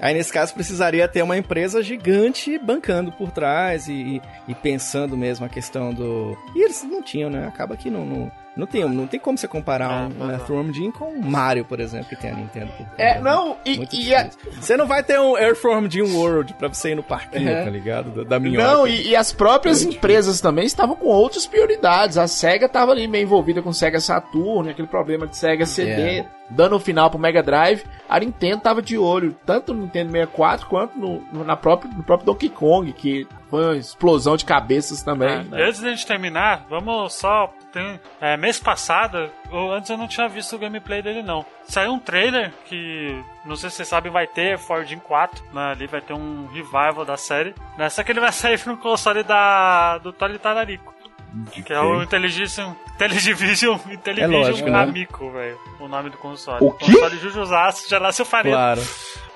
Aí, nesse caso, precisaria ter uma empresa gigante bancando por trás e, e- pensando mesmo a questão do... E eles não tinham, né? Acaba que não... não... Não tem, não tem como você comparar Ah, um não. Earthworm Jim com um Mario, por exemplo, que tem a Nintendo. É, trás, não, e, e a-. Você não vai ter um Earthworm Jim World pra você ir no parquinho, É. tá ligado? Da, da minhoca. Não, e, e as próprias empresas também estavam com outras prioridades. A SEGA estava ali meio envolvida com o SEGA Saturn, aquele problema de SEGA CD, É. dando o final pro Mega Drive. A Nintendo tava de olho, tanto no Nintendo 64 quanto no, no- na própria, no próprio Donkey Kong, que foi uma explosão de cabeças também. Ah, né? Antes da gente terminar, vamos só. Tem, é, mês passado, eu, antes eu não tinha visto o gameplay dele não. Saiu um trailer que, não sei se vocês sabem, vai ter Fordin 4. Né, ali vai ter um revival da série. Né, só que ele vai sair no console da, do Tony Tararico. de Que é o Intellivision, Intellivision, Intellivision É lógico, né? Amico, velho. O nome do console. O quê? Console Jujuzaço, já nasceu farinha. Claro.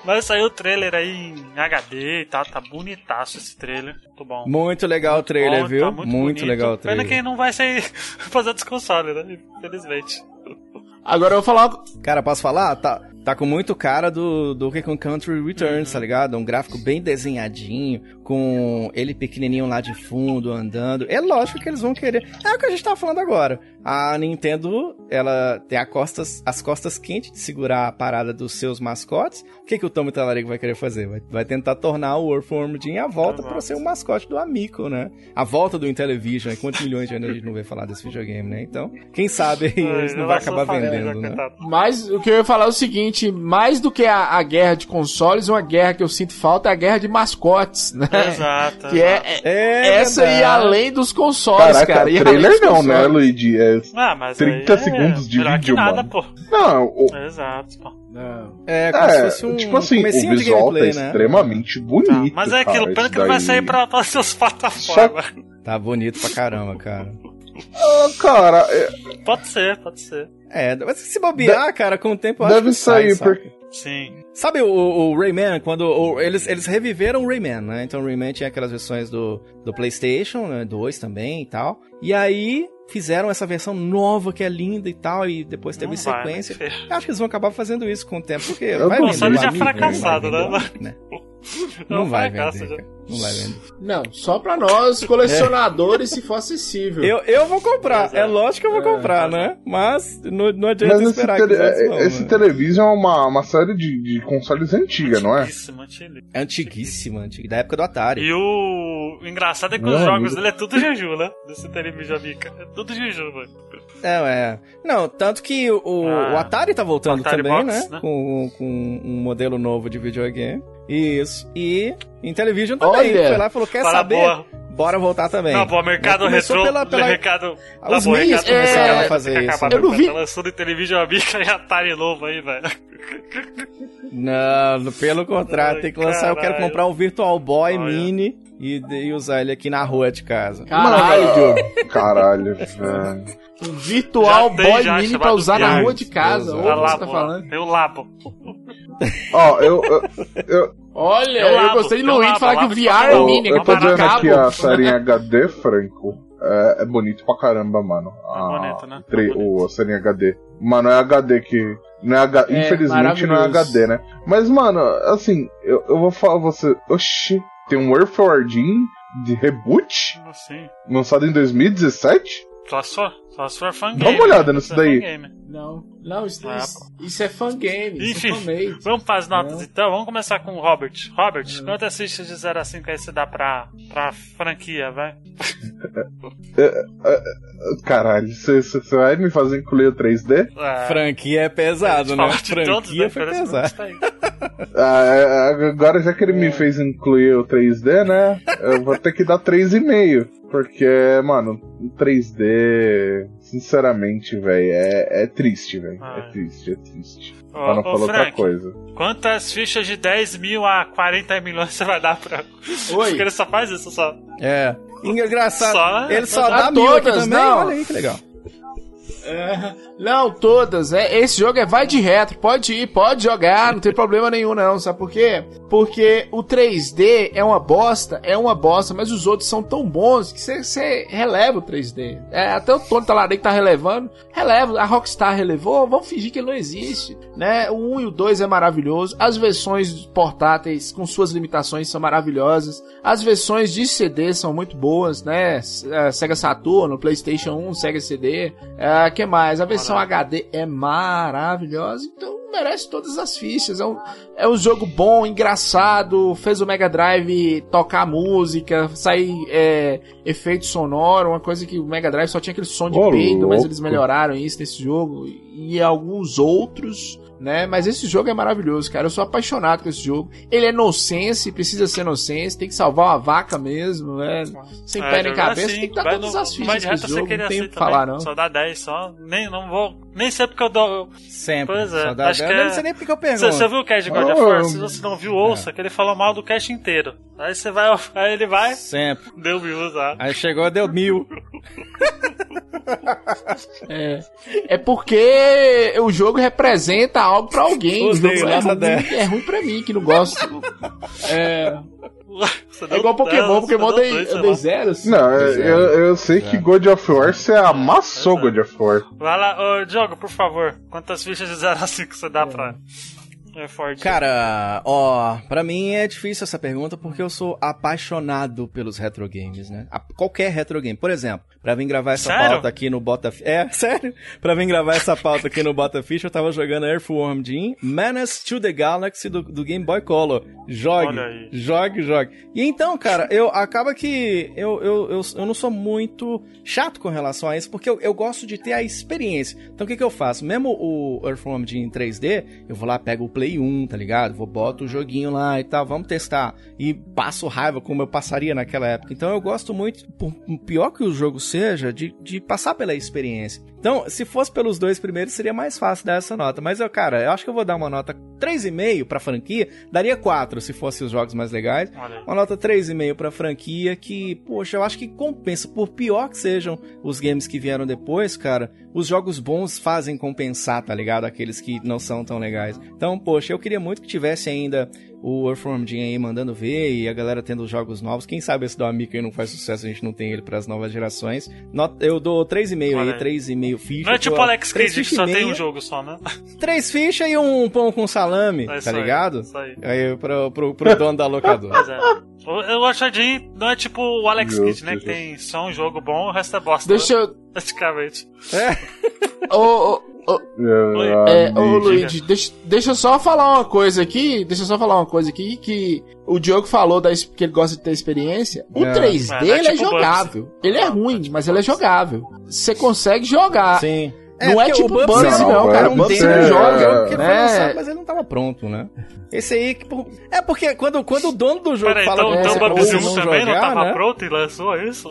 Mas saiu o trailer aí em HD e tal, tá bonitaço esse trailer. Muito bom. Muito legal o trailer, Bom, viu? tá muito bonito. legal o Pena trailer. que não vai sair fazer outros consoles, né? Infelizmente. Agora eu vou falar. Cara, posso falar? Tá, tá com muito cara do Donkey Kong Country Returns, tá ligado? Um gráfico bem desenhadinho, com ele pequenininho lá de fundo, andando. É lógico que eles vão querer. É o que a gente tava falando agora. A Nintendo, ela tem a costas, as costas quentes de segurar a parada dos seus mascotes. O que, que o Tommy Talarico vai querer fazer? Vai, vai tentar tornar o Earthworm Jim a volta para ser o mascote do Amico, né? A volta do Intellivision. E quantos milhões de anos a gente não vê falar desse videogame, né? Então, quem sabe aí eles não vai acabar vendendo, né? Mas o que eu ia falar é o seguinte: mais do que a, a guerra de consoles, uma guerra que eu sinto falta é a guerra de mascotes, né? Exato. Que é, é, É essa e verdade. além dos consoles, Caraca, cara. E trailer não, né. Luigi? É Ah, mas 30 aí é segundos de vídeo, nada, mano. pô. Não, o, Exato, pô. Não. É, como se é, fosse um tipo assim, o visual gameplay, tá né? extremamente bonito. Mas é aquilo, cara, pelo que vai daí. sair pra todas as plataformas. Tá bonito pra caramba, cara. Ah, cara, é, Pode ser, pode ser. É, mas se bobear, cara, com o tempo eu acho deve que sai, sair, sabe? porque. Sim. Sabe o, o Rayman, quando o- eles, eles reviveram o Rayman, né? Então o Rayman tinha aquelas versões do, do PlayStation, né? 2 também e tal. E aí fizeram essa versão nova que é linda e tal, e depois teve Não vai, sequência. né? Eu acho que eles vão acabar fazendo isso com o tempo, porque vai vender. console já amigo, fracassado, vai né? né? É Não um vai vender, já. Não vai vender. Não, só pra nós, colecionadores, se for acessível. Eu, eu vou comprar, Exato. é lógico que eu vou comprar, né? Mas não, não adianta Mas esse, esperar tele, que os outros vão, esse né? televisão é uma, uma série de, de consoles antiga, não é? É antiguíssima, antiga, da época do Atari. E o... o engraçado é que Meu os jogos amigo. dele é tudo Juju, né? Desse televisão Mica. É tudo Juju, velho. É, é. Não, tanto que o, Ah, o Atari tá voltando Atari também, Box, né? né? Com, com um modelo novo de videogame. Isso. E Intellivision também. Olha! Foi lá e falou: quer Fala saber? boa. Bora voltar também. Não, pô, mercado retrô, pela- pela- mercado... Os Tá mercado começaram retrô, a fazer isso, acabar Eu não vi. Tá lançando televisão Amica e Atari novo aí, velho. Não, pelo contrário, Ai, tem que lançar. Eu quero caralho. comprar um Virtual Boy Olha. Mini e, e usar ele aqui na rua de casa. Caralho, Diogo. Caralho, velho. Um virtual tem, boy já, mini pra usar na rua de casa. Ô, é. o que lá, você tá falando? Tem o Labo. Ó, eu, eu, eu, Olha, Eu eu, gostei de eu Luiz falar que o VR é mini, eu tô é de vendo aqui a série HD, Franco. É, é bonito pra caramba, mano. A, bonito, né? tre- É bonito. o, a série HD. Mano, é HD que. Não é H, É, infelizmente não é. HD, né? Mas, mano, assim, eu, eu vou falar pra você. Oxi, tem um Earthworm Jim de reboot? Assim. Lançado em 2017? Só for, só se for fangame. Dá uma olhada né? nisso Isso daí. fangame. Não, não, isso, Ah, isso, isso é fangame, isso Enfim, é. Vamos para as notas Não. então. Vamos começar com o Robert. Robert, quantas fichas de 0 a 5 aí você dá pra, pra franquia, vai? Caralho, você vai me fazer incluir o 3D? É, Franquia é pesado, né? de todos, Franquia né? foi pesado. tá. Ah, é, agora já que ele me fez incluir o 3D, né? Eu vou ter que dar 3,5. Porque, mano, o 3D, sinceramente, velho, é, é triste, velho. Ah, É é. triste, é triste. Ô, pra não ô, falar outra Frank, coisa. Quantas fichas de 10 mil a 40 milhões você vai dar pra. Oi. Porque ele só faz isso só. É. Engraçado. Só- ele só Dá dá mil aqui todas, também. não. Olha aí que legal. É, não, todas. É, esse jogo é vai de retro. Pode ir, pode jogar, não tem problema nenhum, não. Sabe por quê? Porque o 3D é uma bosta, é uma bosta, mas os outros são tão bons que você releva o 3D. É, até o Tony Talarico tá relevando. Releva, a Rockstar relevou, vamos fingir que ele não existe. Né? O 1 e o 2 é maravilhoso. As versões portáteis, com suas limitações, são maravilhosas. As versões de CD são muito boas, né? Eh, Sega Saturn, PlayStation 1, Sega CD. É, que mais? A versão HD é maravilhosa, então merece todas as fichas. É um, é um jogo bom, engraçado, fez o Mega Drive tocar música, sair é, efeito sonoro, uma coisa que o Mega Drive só tinha aquele som de Ô, peido, mas eles melhoraram isso nesse jogo e alguns outros. Né? Mas esse jogo é maravilhoso, cara. Eu sou apaixonado com esse jogo. Ele é nonsense, precisa ser nonsense, tem que salvar uma vaca mesmo, né? Sem É, pé nem cabeça, assim, tem que dar todas no- as fichas você não tem o assim que falar, não. Só dá 10 só. Nem, não vou, nem sei porque eu dou. Sempre. Pois é, acho que Eu é- não sei nem porque eu pergunto. Você, você viu o cast de God of. War? Se você não viu, ouça, que ele falou mal do cast inteiro. Aí você vai, aí ele vai, Sempre. deu views lá. Aí chegou, deu mil. É, é porque o jogo representa algo pra alguém. O Odeio, jogo é ruim, 10. é ruim pra mim, que não gosto. É, é deu igual Pokémon, Pokémon dei, dois, eu sei dei lá. zeros. Não, eu, eu, eu sei que God of War você amassou é. God of War. Vai lá, ô, Diogo, por favor. Quantas fichas de 0 a 5 você dá É. pra. É forte. Cara, ó, pra mim é difícil essa pergunta porque eu sou apaixonado pelos retro games, né? A- qualquer retro game. Por exemplo, pra vir gravar essa Sério? pauta aqui no Bota... É, sério? Pra vir gravar essa pauta aqui no Bota Fish, eu tava jogando Earthworm Jim, Menace to the Galaxy do, do Game Boy Color. Jogue, jogue, jogue. E então, cara, eu acaba que eu, eu, eu, eu não sou muito chato com relação a isso, porque eu, eu gosto de ter a experiência. Então o que, que eu faço? Mesmo o Earthworm Jim em 3D, eu vou lá, pego o Play 1, tá ligado? Vou, boto o joguinho lá e tal, vamos testar. E passo raiva como eu passaria naquela época. Então eu gosto muito, por pior que o jogo seja, de, de passar pela experiência. Então, se fosse pelos dois primeiros, seria mais fácil dar essa nota. Mas eu, cara, eu acho que eu vou dar uma nota 3,5 pra franquia. Daria 4 se fossem os jogos mais legais. Uma nota 3,5 pra franquia que, poxa, eu acho que compensa. Por pior que sejam os games que vieram depois, cara, os jogos bons fazem compensar, tá ligado? Aqueles que não são tão legais. Então, poxa, eu queria muito que tivesse ainda o Earthworm Jim aí mandando ver e a galera tendo jogos novos. Quem sabe esse do Amiga aí não faz sucesso, a gente não tem ele pras novas gerações. Not- eu dou 3,5 Olha aí, aí. 3,5 ficha. Não é tipo Pô, Alex três Kidd, que só tem um jogo só, né? Três fichas e um pão com salame, É tá isso aí, ligado? Isso aí. Aí pro, pro, pro dono da locadora. Pois é. O, o Achadinho não é tipo o Alex Kidd, né? Que tem só um jogo bom, o resto é bosta. Deixa eu. Praticamente. Ô, ô, ô, É, É, ô. Luigi, deixa, deixa eu só falar uma coisa aqui. Deixa eu só falar uma coisa aqui que o Diogo falou da, que ele gosta de ter experiência. O É. 3D É, não é ele é tipo jogável. Ele é ruim, mas ele é jogável. Você consegue jogar. Sim. Não é porque tipo o Bubsy, não, não, é, cara. o Um é- joga, é- que ele foi né? lançado, mas ele não tava pronto, né? Esse aí, que, é porque quando, quando o dono do jogo Peraí, fala então, então o você 1 não também não jogar, tava né? pronto e lançou isso?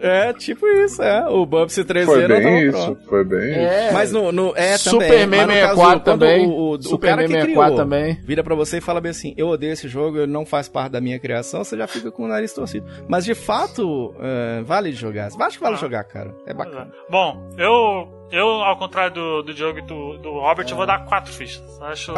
É, tipo isso, é. O Bubsy 3D Foi bem pronto. isso, foi bem isso. É. Mas no, no é Superman também, mas no caso, 64 quando também. O, o, o Superman cara que 64 criou também. vira pra você e fala bem assim: eu odeio esse jogo, ele não faz parte da minha criação, você já fica com o nariz torcido. Mas de fato, é, vale jogar. Acho que vale Ah. jogar, cara. É bacana. Bom, eu, eu ao contrário do, do Diogo e do, do Robert, eu vou dar quatro fichas. Eu acho,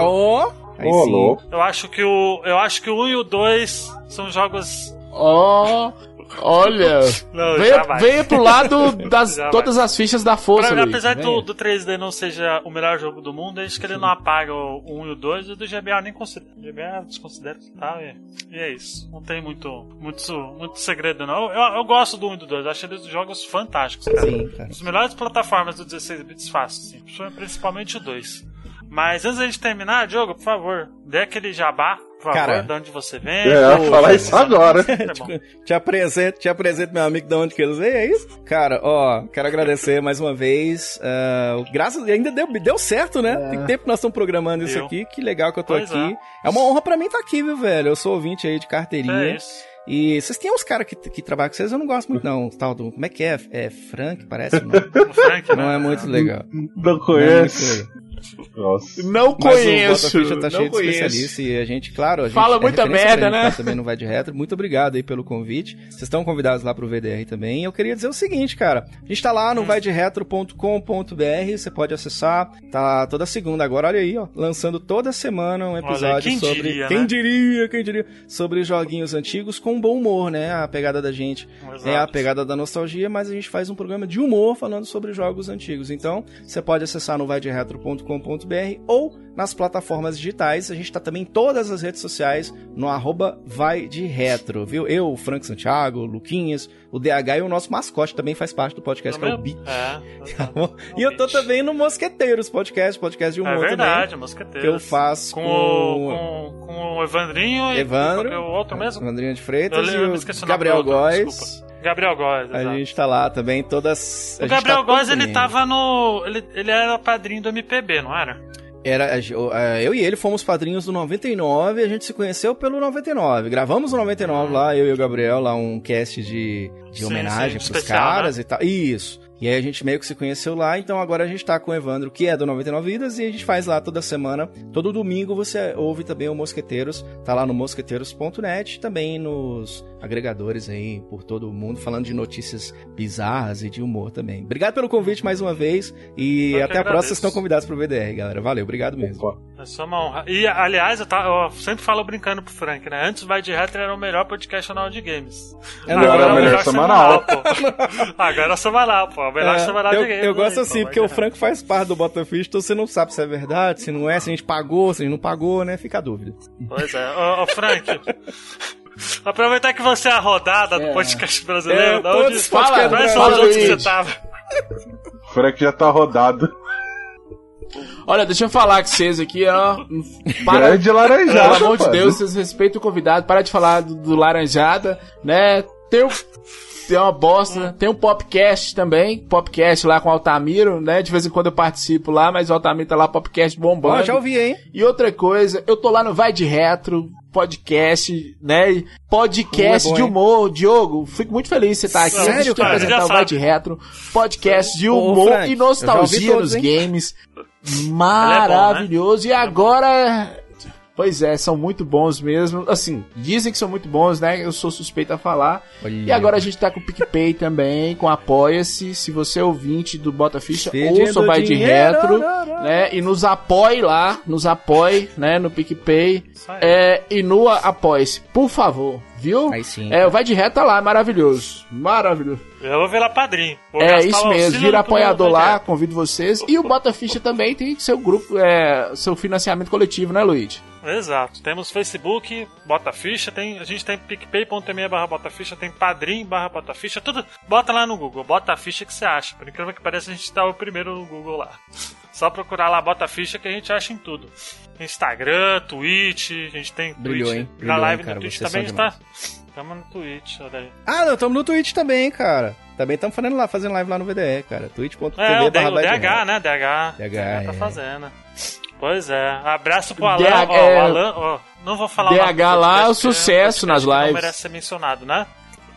louco. eu acho que o eu acho que o 1 e o 2 são jogos Ó, olha. Não, venha, venha pro lado das Jamais. todas as fichas da força, Pra- apesar do, do 3D não seja o melhor jogo do mundo, acho que ele não apaga o 1 e o 2, e o do GBA nem considero. O GBA eu desconsidero e tal, e, e é isso. Não tem muito, muito, muito segredo, não. Eu, eu gosto do 1 e do 2, eu acho eles jogos fantásticos, cara. Sim, cara. As melhores plataformas do 16 bits fácil, assim, principalmente o 2. Mas antes da gente terminar, Diogo, por favor, dê aquele jabá, por favor, Cara. de onde você vem. É, eu ia falar isso agora. É bom. Te apresento, te apresento meu amigo de onde que eles veio, é isso? Cara, ó, quero agradecer mais uma vez. ah, graças, ainda deu, deu certo, né? É. Tem tempo que nós estamos programando isso Deu. aqui. Que legal que eu tô Pois aqui. É. uma honra pra mim estar aqui, viu, velho? Eu sou ouvinte aí de carteirinha. É isso. E vocês têm uns caras que, que trabalham com vocês, eu não gosto muito, não. Tal do. Como é que é? É Frank, parece? Não, O Frank, não é né? muito legal. Não Não é muito conhece. legal. Nossa. Não Mas conheço. o Bota Ficha tá cheio não de conheço. especialistas e a gente, claro, a gente Fala é muita merda, né? também não vai de retro. Muito obrigado aí pelo convite. Vocês estão convidados lá pro VDR também. Eu queria dizer o seguinte, cara. A gente tá lá no vaideretro.com.br, você pode acessar. Tá toda segunda agora, olha aí, ó, lançando toda semana um episódio quem sobre diria, quem né? diria, quem diria, sobre joguinhos antigos com bom humor, né? A pegada da gente Exato. é a pegada da nostalgia, mas a gente faz um programa de humor falando sobre jogos antigos. Então, você pode acessar no vaideretro.com.br ou nas plataformas digitais. A gente tá também em todas as redes sociais no arroba vai de retro, viu? Eu, o Frank Santiago, o Luquinhas, o DH e o nosso mascote também faz parte do podcast, que é o Bi. É, E eu tô também no Mosqueteiros podcast, podcast de É humor verdade, também. Mosqueteiros. Que eu faço com, com, o, com, com o Evandrinho Evandro, e com o outro mesmo. Andrinha de Freitas Eu- e eu me o Gabriel Góes. Gabriel Góes, A exato. gente tá lá também, todas. O Gabriel tá Góes, ele tava no. Ele, ele era padrinho do MPB, não era? Era, eu e ele fomos padrinhos do 99 e a gente se conheceu pelo 99. Gravamos no 99 lá, eu e o Gabriel, lá um cast de, de Sim, homenagem sim, pros especial, caras né? e tal. Isso. E aí a gente meio que se conheceu lá, então agora a gente tá com o Evandro, que é do 99 Vidas, e a gente faz lá toda semana. Todo domingo você ouve também o Mosqueteiros, tá lá no mosqueteiros.net, também nos agregadores aí por todo o mundo, falando de notícias bizarras e de humor também. Obrigado pelo convite mais uma vez e Eu até a próxima. Vocês estão convidados pro VDR, galera. Valeu, obrigado mesmo. Opa. É só uma honra. E, aliás, eu, tá, eu sempre falo brincando pro Frank, né? Antes o Vai de Retro era o melhor podcast anual de games. Agora é o melhor semanal. pô. Agora é semanal, pô. O melhor É, semanal eu, de games. eu gosto aí, assim, pô, porque o Franco faz parte do Botafish, então você não sabe se é verdade, se não é, se a gente pagou, se a gente não pagou, né? Fica a dúvida. Pois é. Ô, ô, Frank. Aproveitar que você é a rodada do É. podcast brasileiro. É, da onde, do são os Brasil. outros que você tava? O Frank já tá rodado. Olha, deixa eu falar com vocês aqui, ó. Para, Grande laranjada. Pelo amor de. Deus, vocês respeitam o convidado. Para de falar do, do Laranjada, né? Tem, tem uma bosta, né? Tem um podcast também. Podcast lá com o Altamiro, né? De vez em quando eu participo lá, mas o Altamiro tá lá, podcast bombando. Ó, já ouvi, hein? E outra coisa, eu tô lá no Vai de Retro, podcast, né? E Podcast É bom, de hein? humor, Diogo. Fico muito feliz de você estar aqui. Sério, cara? apresentar o Vai de Retro, podcast de Ô, humor Frank, e nostalgia todos, nos hein? games. Maravilhoso. E agora. Pois é, são muito bons mesmo. Assim, dizem que são muito bons, né? Eu sou suspeito a falar. E agora a gente tá com o PicPay também, com Apoia-se. Se você é ouvinte do Bota Ficha, ouça o Vai de Retro, né? E nos apoie lá, nos apoie, né? No PicPay. É, e no Apoia-se, por favor, viu? Aí sim. É, o Vai de tá lá, maravilhoso. Maravilhoso. Eu vou virar padrinho. Vou É isso mesmo, vira do apoiador lá, Retro. convido vocês. E o Bota Ficha também tem seu grupo, é, seu financiamento coletivo, né, Luiz? Exato. Temos Facebook, Bota Ficha, tem, a gente tem picpay.me barra Bota Ficha, tem padrim barra Bota Ficha, tudo. Bota lá no Google, Bota Ficha que você acha. Por incrível que pareça, a gente tá o primeiro no Google lá. Só procurar lá Bota Ficha que a gente acha em tudo. Instagram, Twitch, a gente tem Brilhou, Twitch. hein? Na Brilhou, live hein, cara, no Twitch também a gente tá. Tamo no Twitch, olha aí. Ah, não, estamos no Twitch também, cara. Também estamos fazendo lá, fazendo live lá no VDR, cara. twitch.tv É, o, D- o DH, né? DH. DH, tá é. fazendo. Pois é. Abraço pro Alan. DH, ó, é. o Alan, ó, não vou falar o DH nome podcast, lá é o sucesso nas que Não lives. merece ser mencionado, né?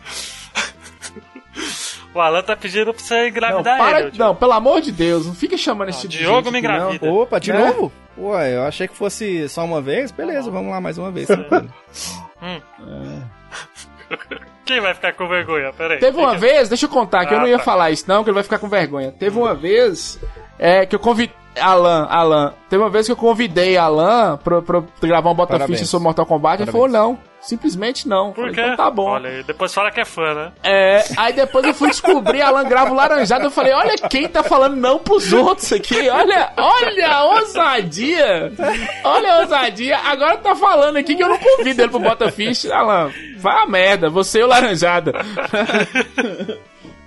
o Alan tá pedindo pra você engravidar não, para, ele. não, pelo amor de Deus, não fica chamando esse Não, tipo Diogo de me gente aqui, não. engravida. Opa, de Né? novo? Ué, eu achei que fosse só uma vez. Beleza, vamos lá mais uma vez. tranquilo. Quem vai ficar com vergonha? Pera aí. Teve uma Fica- vez, deixa eu contar, que eu Ah, não ia tá. falar isso não, que ele vai ficar com vergonha. Teve uma vez é, que eu convidei... Alan, Alan, teve uma vez que eu convidei Alan pra, pra gravar um Bota Parabéns. Ficha sobre Mortal Kombat, ele falou não, simplesmente não. Por Falei, quê? Então tá bom. Olha aí, depois fala que é fã, né? É, aí depois eu fui descobrir, Alan grava o laranjado, eu falei, olha quem tá falando não pros outros aqui, olha, olha a ousadia, olha a ousadia, agora tá falando aqui que eu não convido ele pro Bota Ficha, Alan, vai a merda, você e o laranjada.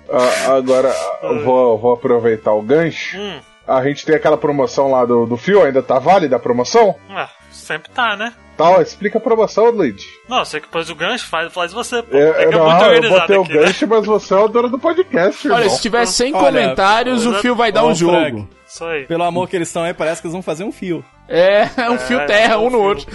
Ah, agora, eu vou, vou aproveitar o gancho. Hum. A gente tem aquela promoção lá do, do Fio, ainda tá válida a promoção? Ah, sempre tá, né? Tal, explica a promoção, Luigi. Não, você que pôs o gancho, faz, faz você, pô. Eu, é que é não, eu botei o aqui, né? gancho, mas você é o dono do podcast, irmão. Olha, se tiver 100 Olha, comentários, o fio vai dar um jogo. Frank, Isso aí. Pelo amor que eles estão aí, parece que eles vão fazer um fio. É, um fio É, terra, um no fio. outro.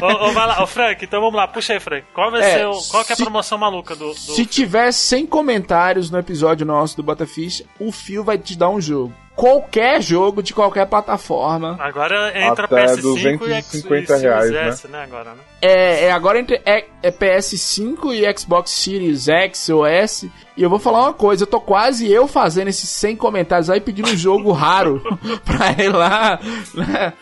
ô, ô, vai lá, ô Frank, então vamos lá, puxa aí, Frank. Qual vai É, ser o. Qual que é a se- promoção maluca do. do... Se tiver 100 comentários no episódio nosso do Botafish, o fio vai te dar um jogo. Qualquer jogo de qualquer plataforma. Agora entra Até PS5 e 250 X- reais, Series né? S, né? Agora, né? É, é agora entre é, é PS5 e Xbox Series X ou S. E eu vou falar uma coisa, eu tô quase eu fazendo esses 100 comentários aí pedindo um jogo raro pra ir lá, né?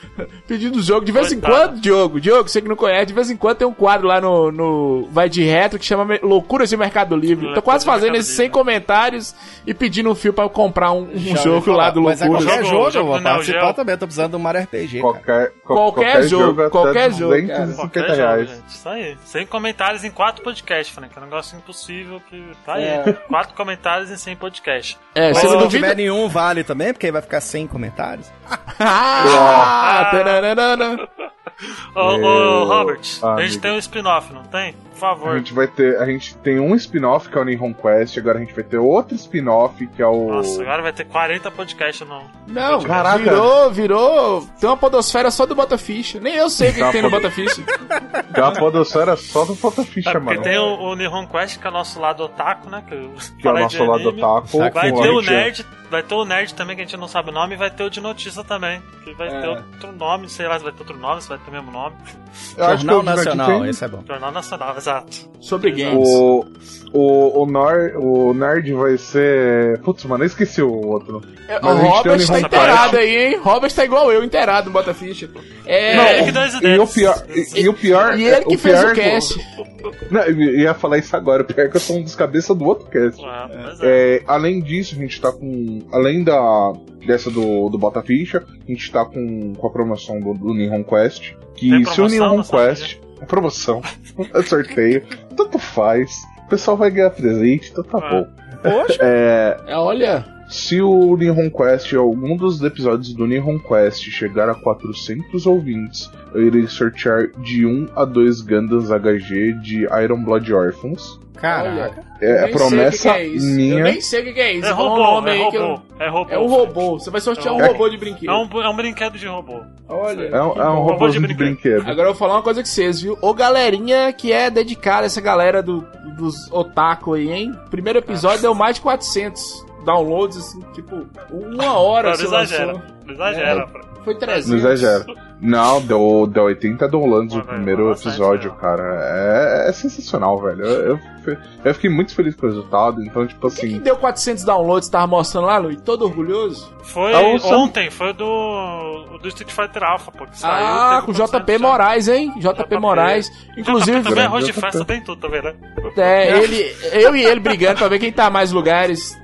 Pedindo jogo. De vez em Coitado. quando, Diogo, Diogo, você que não conhece, de vez em quando tem um quadro lá no, no Vai de Retro que chama Loucuras de Mercado Livre. Tô quase fazendo esses 100 Livre. comentários e pedindo um fio pra eu comprar um, um jogo lá do Mas é qualquer Jogo- jogo, eu jogo vou participar Geo. também. Eu tô precisando de um Mario RPG, cara. Qualquer, qual- Qualquer jogo, qualquer jogo, cara. 250 Qualquer jogo, reais. gente. Isso aí. Sem comentários em quatro podcasts, Frank. É um negócio impossível que. Tá aí. É. Quatro comentários em 100 podcasts. É, se não tiver nenhum, vale também, porque aí vai ficar sem comentários. Ah, tararara. Ô, ô, Robert, Ah, a gente amigo. tem um spin-off, não tem? Por A favor. gente vai ter. A gente tem um spin-off que é o Nihon Quest, agora a gente vai ter outro spin-off que é o. Nossa, agora vai ter 40 podcasts não. Não, Caraca. virou, virou. Tem uma podosfera só do Botafish. Nem eu sei o que, que tem no Botafish. Que é a podosfera só do Fotoficha, É porque mano. tem o, o Nihon Quest, que é o nosso lado otaku, né? Que, Que é o nosso lado anime. otaku. Vai com ter a o gente- Nerd, vai ter o Nerd também, que a gente não sabe o nome, e vai ter o de notícia também. Que vai É. ter outro nome, sei lá se vai ter outro nome, se vai ter o mesmo nome. Eu acho que Jornal Nacional, esse é bom. Jornal Nacional. Exato. Sobre games. O, o, o, Nor, o Nerd vai ser. Putz, mano, eu esqueci o outro. É, o Robert tá inteirado aí, hein? Robert tá igual eu, inteirado no Bota Ficha. É, Não, que dois E o pior. E, e o pior. e ele que o fez pior o cast. Não, eu ia falar isso agora. O pior é que eu sou um dos cabeças do outro cast. Ah, pois é. É, além disso, a gente tá com. Além da dessa do, do Bota Ficha, a gente tá com, com a promoção do, do Nihon Quest. Que se o Nihon. Quest. Promoção. É sorteio. tanto faz. O pessoal vai ganhar presente, então tá Ah. bom. Poxa, É, É, olha, se o Nihon Quest, algum dos episódios do Nihon Quest chegar a 400 ouvintes, eu irei sortear de 1 a 2 Gundams HG de Iron Blood Orphans. caraca. É a promessa que que é isso. Eu minha. nem sei o que que é isso. É um robô, é que eu- robô. É robô. É um robô. Você vai sortear um É. robô de brinquedo. É um, é um brinquedo de robô. Olha. É um, que é um bom. robôzinho de de brinquedo. Agora eu vou falar uma coisa com vocês, viu? Ô galerinha que é dedicada, essa galera do, dos otaku aí, hein? Primeiro episódio deu mais de 400 downloads, assim, tipo, uma hora não exagera. lançou. Não exagera. É. Foi 300. Não exagera. Não, deu, deu 80 downloads o velho, primeiro bastante, episódio, né? cara. É, é sensacional, velho. Eu, eu, eu fiquei muito feliz com o resultado, então, tipo assim. deu 400 downloads, tava mostrando lá, Luiz? Todo orgulhoso? Foi Sam- ontem, foi do, do Street Fighter Alpha, pô. Que saiu, ah, com o 400 JP. Moraes, hein? JP, JP. Moraes. Inclusive, JP também é arroz de festa, tem tudo, tá vendo? é, ele, eu e ele brigando pra ver quem tá mais lugares.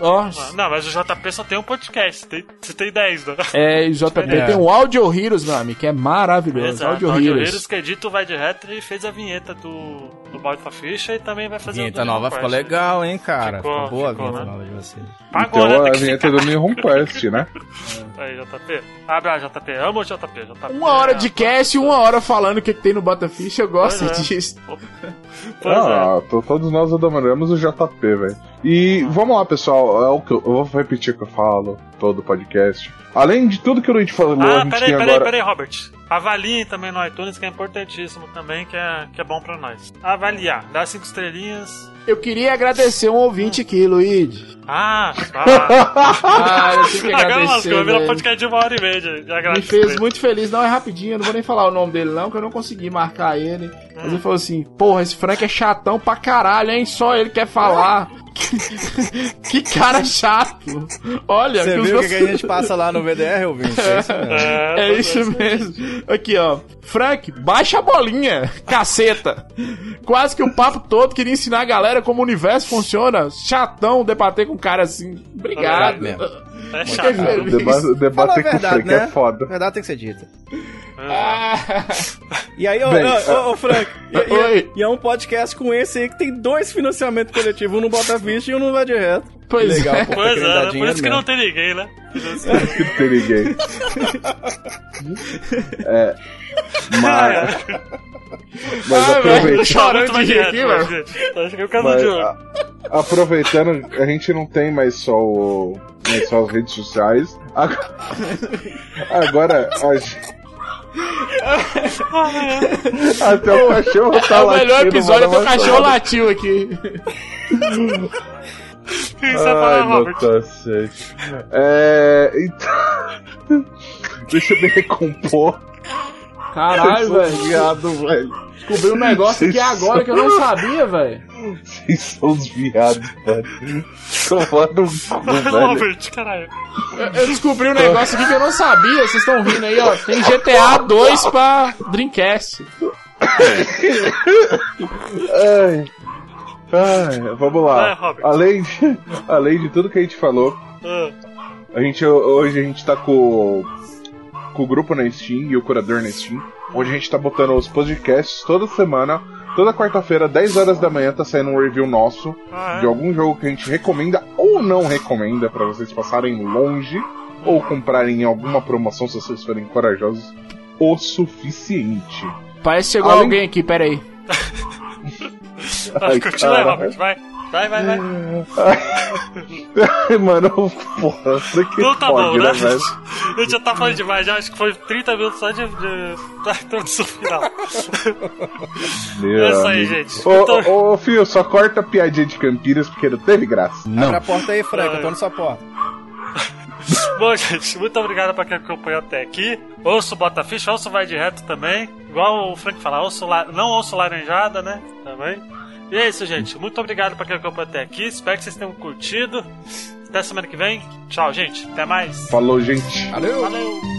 Ah, Não, mas o JP só tem um podcast, tem, você tem 10, é, o JP É. tem um Audio Heroes, meu amigo, que é maravilhoso. Exato, Audio Audio Heroes. Heroes que edita o Vai de Retro e fez a vinheta do, do Balde Ficha e também vai fazer Vinheta nova ficou legal, hein, cara? Ficou, Ficou, boa ficou, a vinheta né? nova de vocês. Pagou, Então né? a vinheta do Nihon Quest, né? Aí, JP. Abre a JP. Amo o JP. JP. Uma hora de cast e uma hora falando o que, que tem no Botafish, eu gosto Pois é. disso. Pois é. ah, to- todos nós adoramos o JP, velho. E vamos lá, pessoal. É o que eu, eu vou repetir o que eu falo todo o podcast. Além de tudo que o Luigi falou, a Ah, gente peraí, tem peraí, agora. peraí, Robert. Avaliem também no iTunes, que é importantíssimo também, que é, que é bom pra nós. Avaliar, dá cinco estrelinhas. Eu queria agradecer um ouvinte aqui, Luigi. Ah, tá. Ah, eu tenho que Agora agradecer. velho. podcast de uma hora e meia Me fez muito feliz. Não, é rapidinho, eu não vou nem falar o nome dele, não, que eu não consegui marcar ele. Mas ele falou assim: Porra, esse Frank é chatão pra caralho, hein? Só ele quer falar. que cara chato. Olha, Você que viu o meus- que, que a gente passa lá no VDR, ouvinte? É isso mesmo. É, É isso mesmo. Aqui, ó. Frank, baixa a bolinha, caceta. Quase que o papo todo queria ensinar a galera como o universo funciona. Chatão debater com um cara assim. Obrigado. mesmo. É Fiquei chato. feliz. Deba debater a com o verdade, Frank né? é A foda. verdade tem que ser dita. Ah, E aí, ô, Bem, ô, ô, ô, Frank, e, e- e é um podcast com esse aí que tem dois financiamentos coletivos, um no Bota Vista e um no Vai de Reto. Pois Legal, é. Pois é, né? por isso que mesmo. não tem ninguém, né? Que não tem ninguém. É. Mas. Mas Ah, aproveitando. aqui, mas, velho. gente, Acho que é o caso Mas, de hoje. a- aproveitando, a gente não tem mais só o. mais só as redes sociais. Agora. agora a gente- Até o cachorro tá É o melhor latindo, episódio, até o cachorro latiu aqui. O que você vai falar, Ai, meu Robert? cacete. É. Então. Deixa eu me recompor. Caralho, velho. viado, velho. Descobri um negócio aqui agora que eu não sabia, velho. Vocês são os viados, velho. Tomando um cu, velho. Robert, caralho. Eu, eu descobri um negócio aqui que eu não sabia. Vocês estão rindo aí, ó. Tem GTA 2 pra Dreamcast. Ai. Ai, vamos Vai, lá. Robert. além, de, além de tudo que a gente falou, a gente, hoje a gente tá com, com o grupo na Steam e o curador na Steam, onde a gente tá botando os podcasts toda semana. Toda quarta-feira, 10 horas da manhã, tá saindo um review nosso Ah, é? de algum jogo que a gente recomenda ou não recomenda pra vocês passarem longe ou comprarem em alguma promoção se vocês forem corajosos o suficiente. Parece que chegou Além- alguém aqui, pera Vai, continua cara. Robert, vai. Vai, vai, vai. Ai, mano, porra, isso aqui Não tá pode, bom, né? né, velho? A gente já tá falando demais, já acho que foi 30 minutos só de, de introdução final. Meu É isso aí, amigo. gente. Ô, Então- ô, ô, Fio, só corta a piadinha de Campinas porque não teve graça. Abre a porta aí, Frank, eu tô Ai. na sua porta. Bom, gente, muito obrigado pra quem acompanhou até aqui. Ouço Bota Ficha, ouço Vai de Reto também. Igual o Frank fala, ouço la... não ouço Laranjada, né? Também. E é isso, gente. Muito obrigado pra quem acompanhou até aqui. Espero que vocês tenham curtido. Até semana que vem. Tchau, gente. Até mais. Falou, gente. Valeu! Valeu!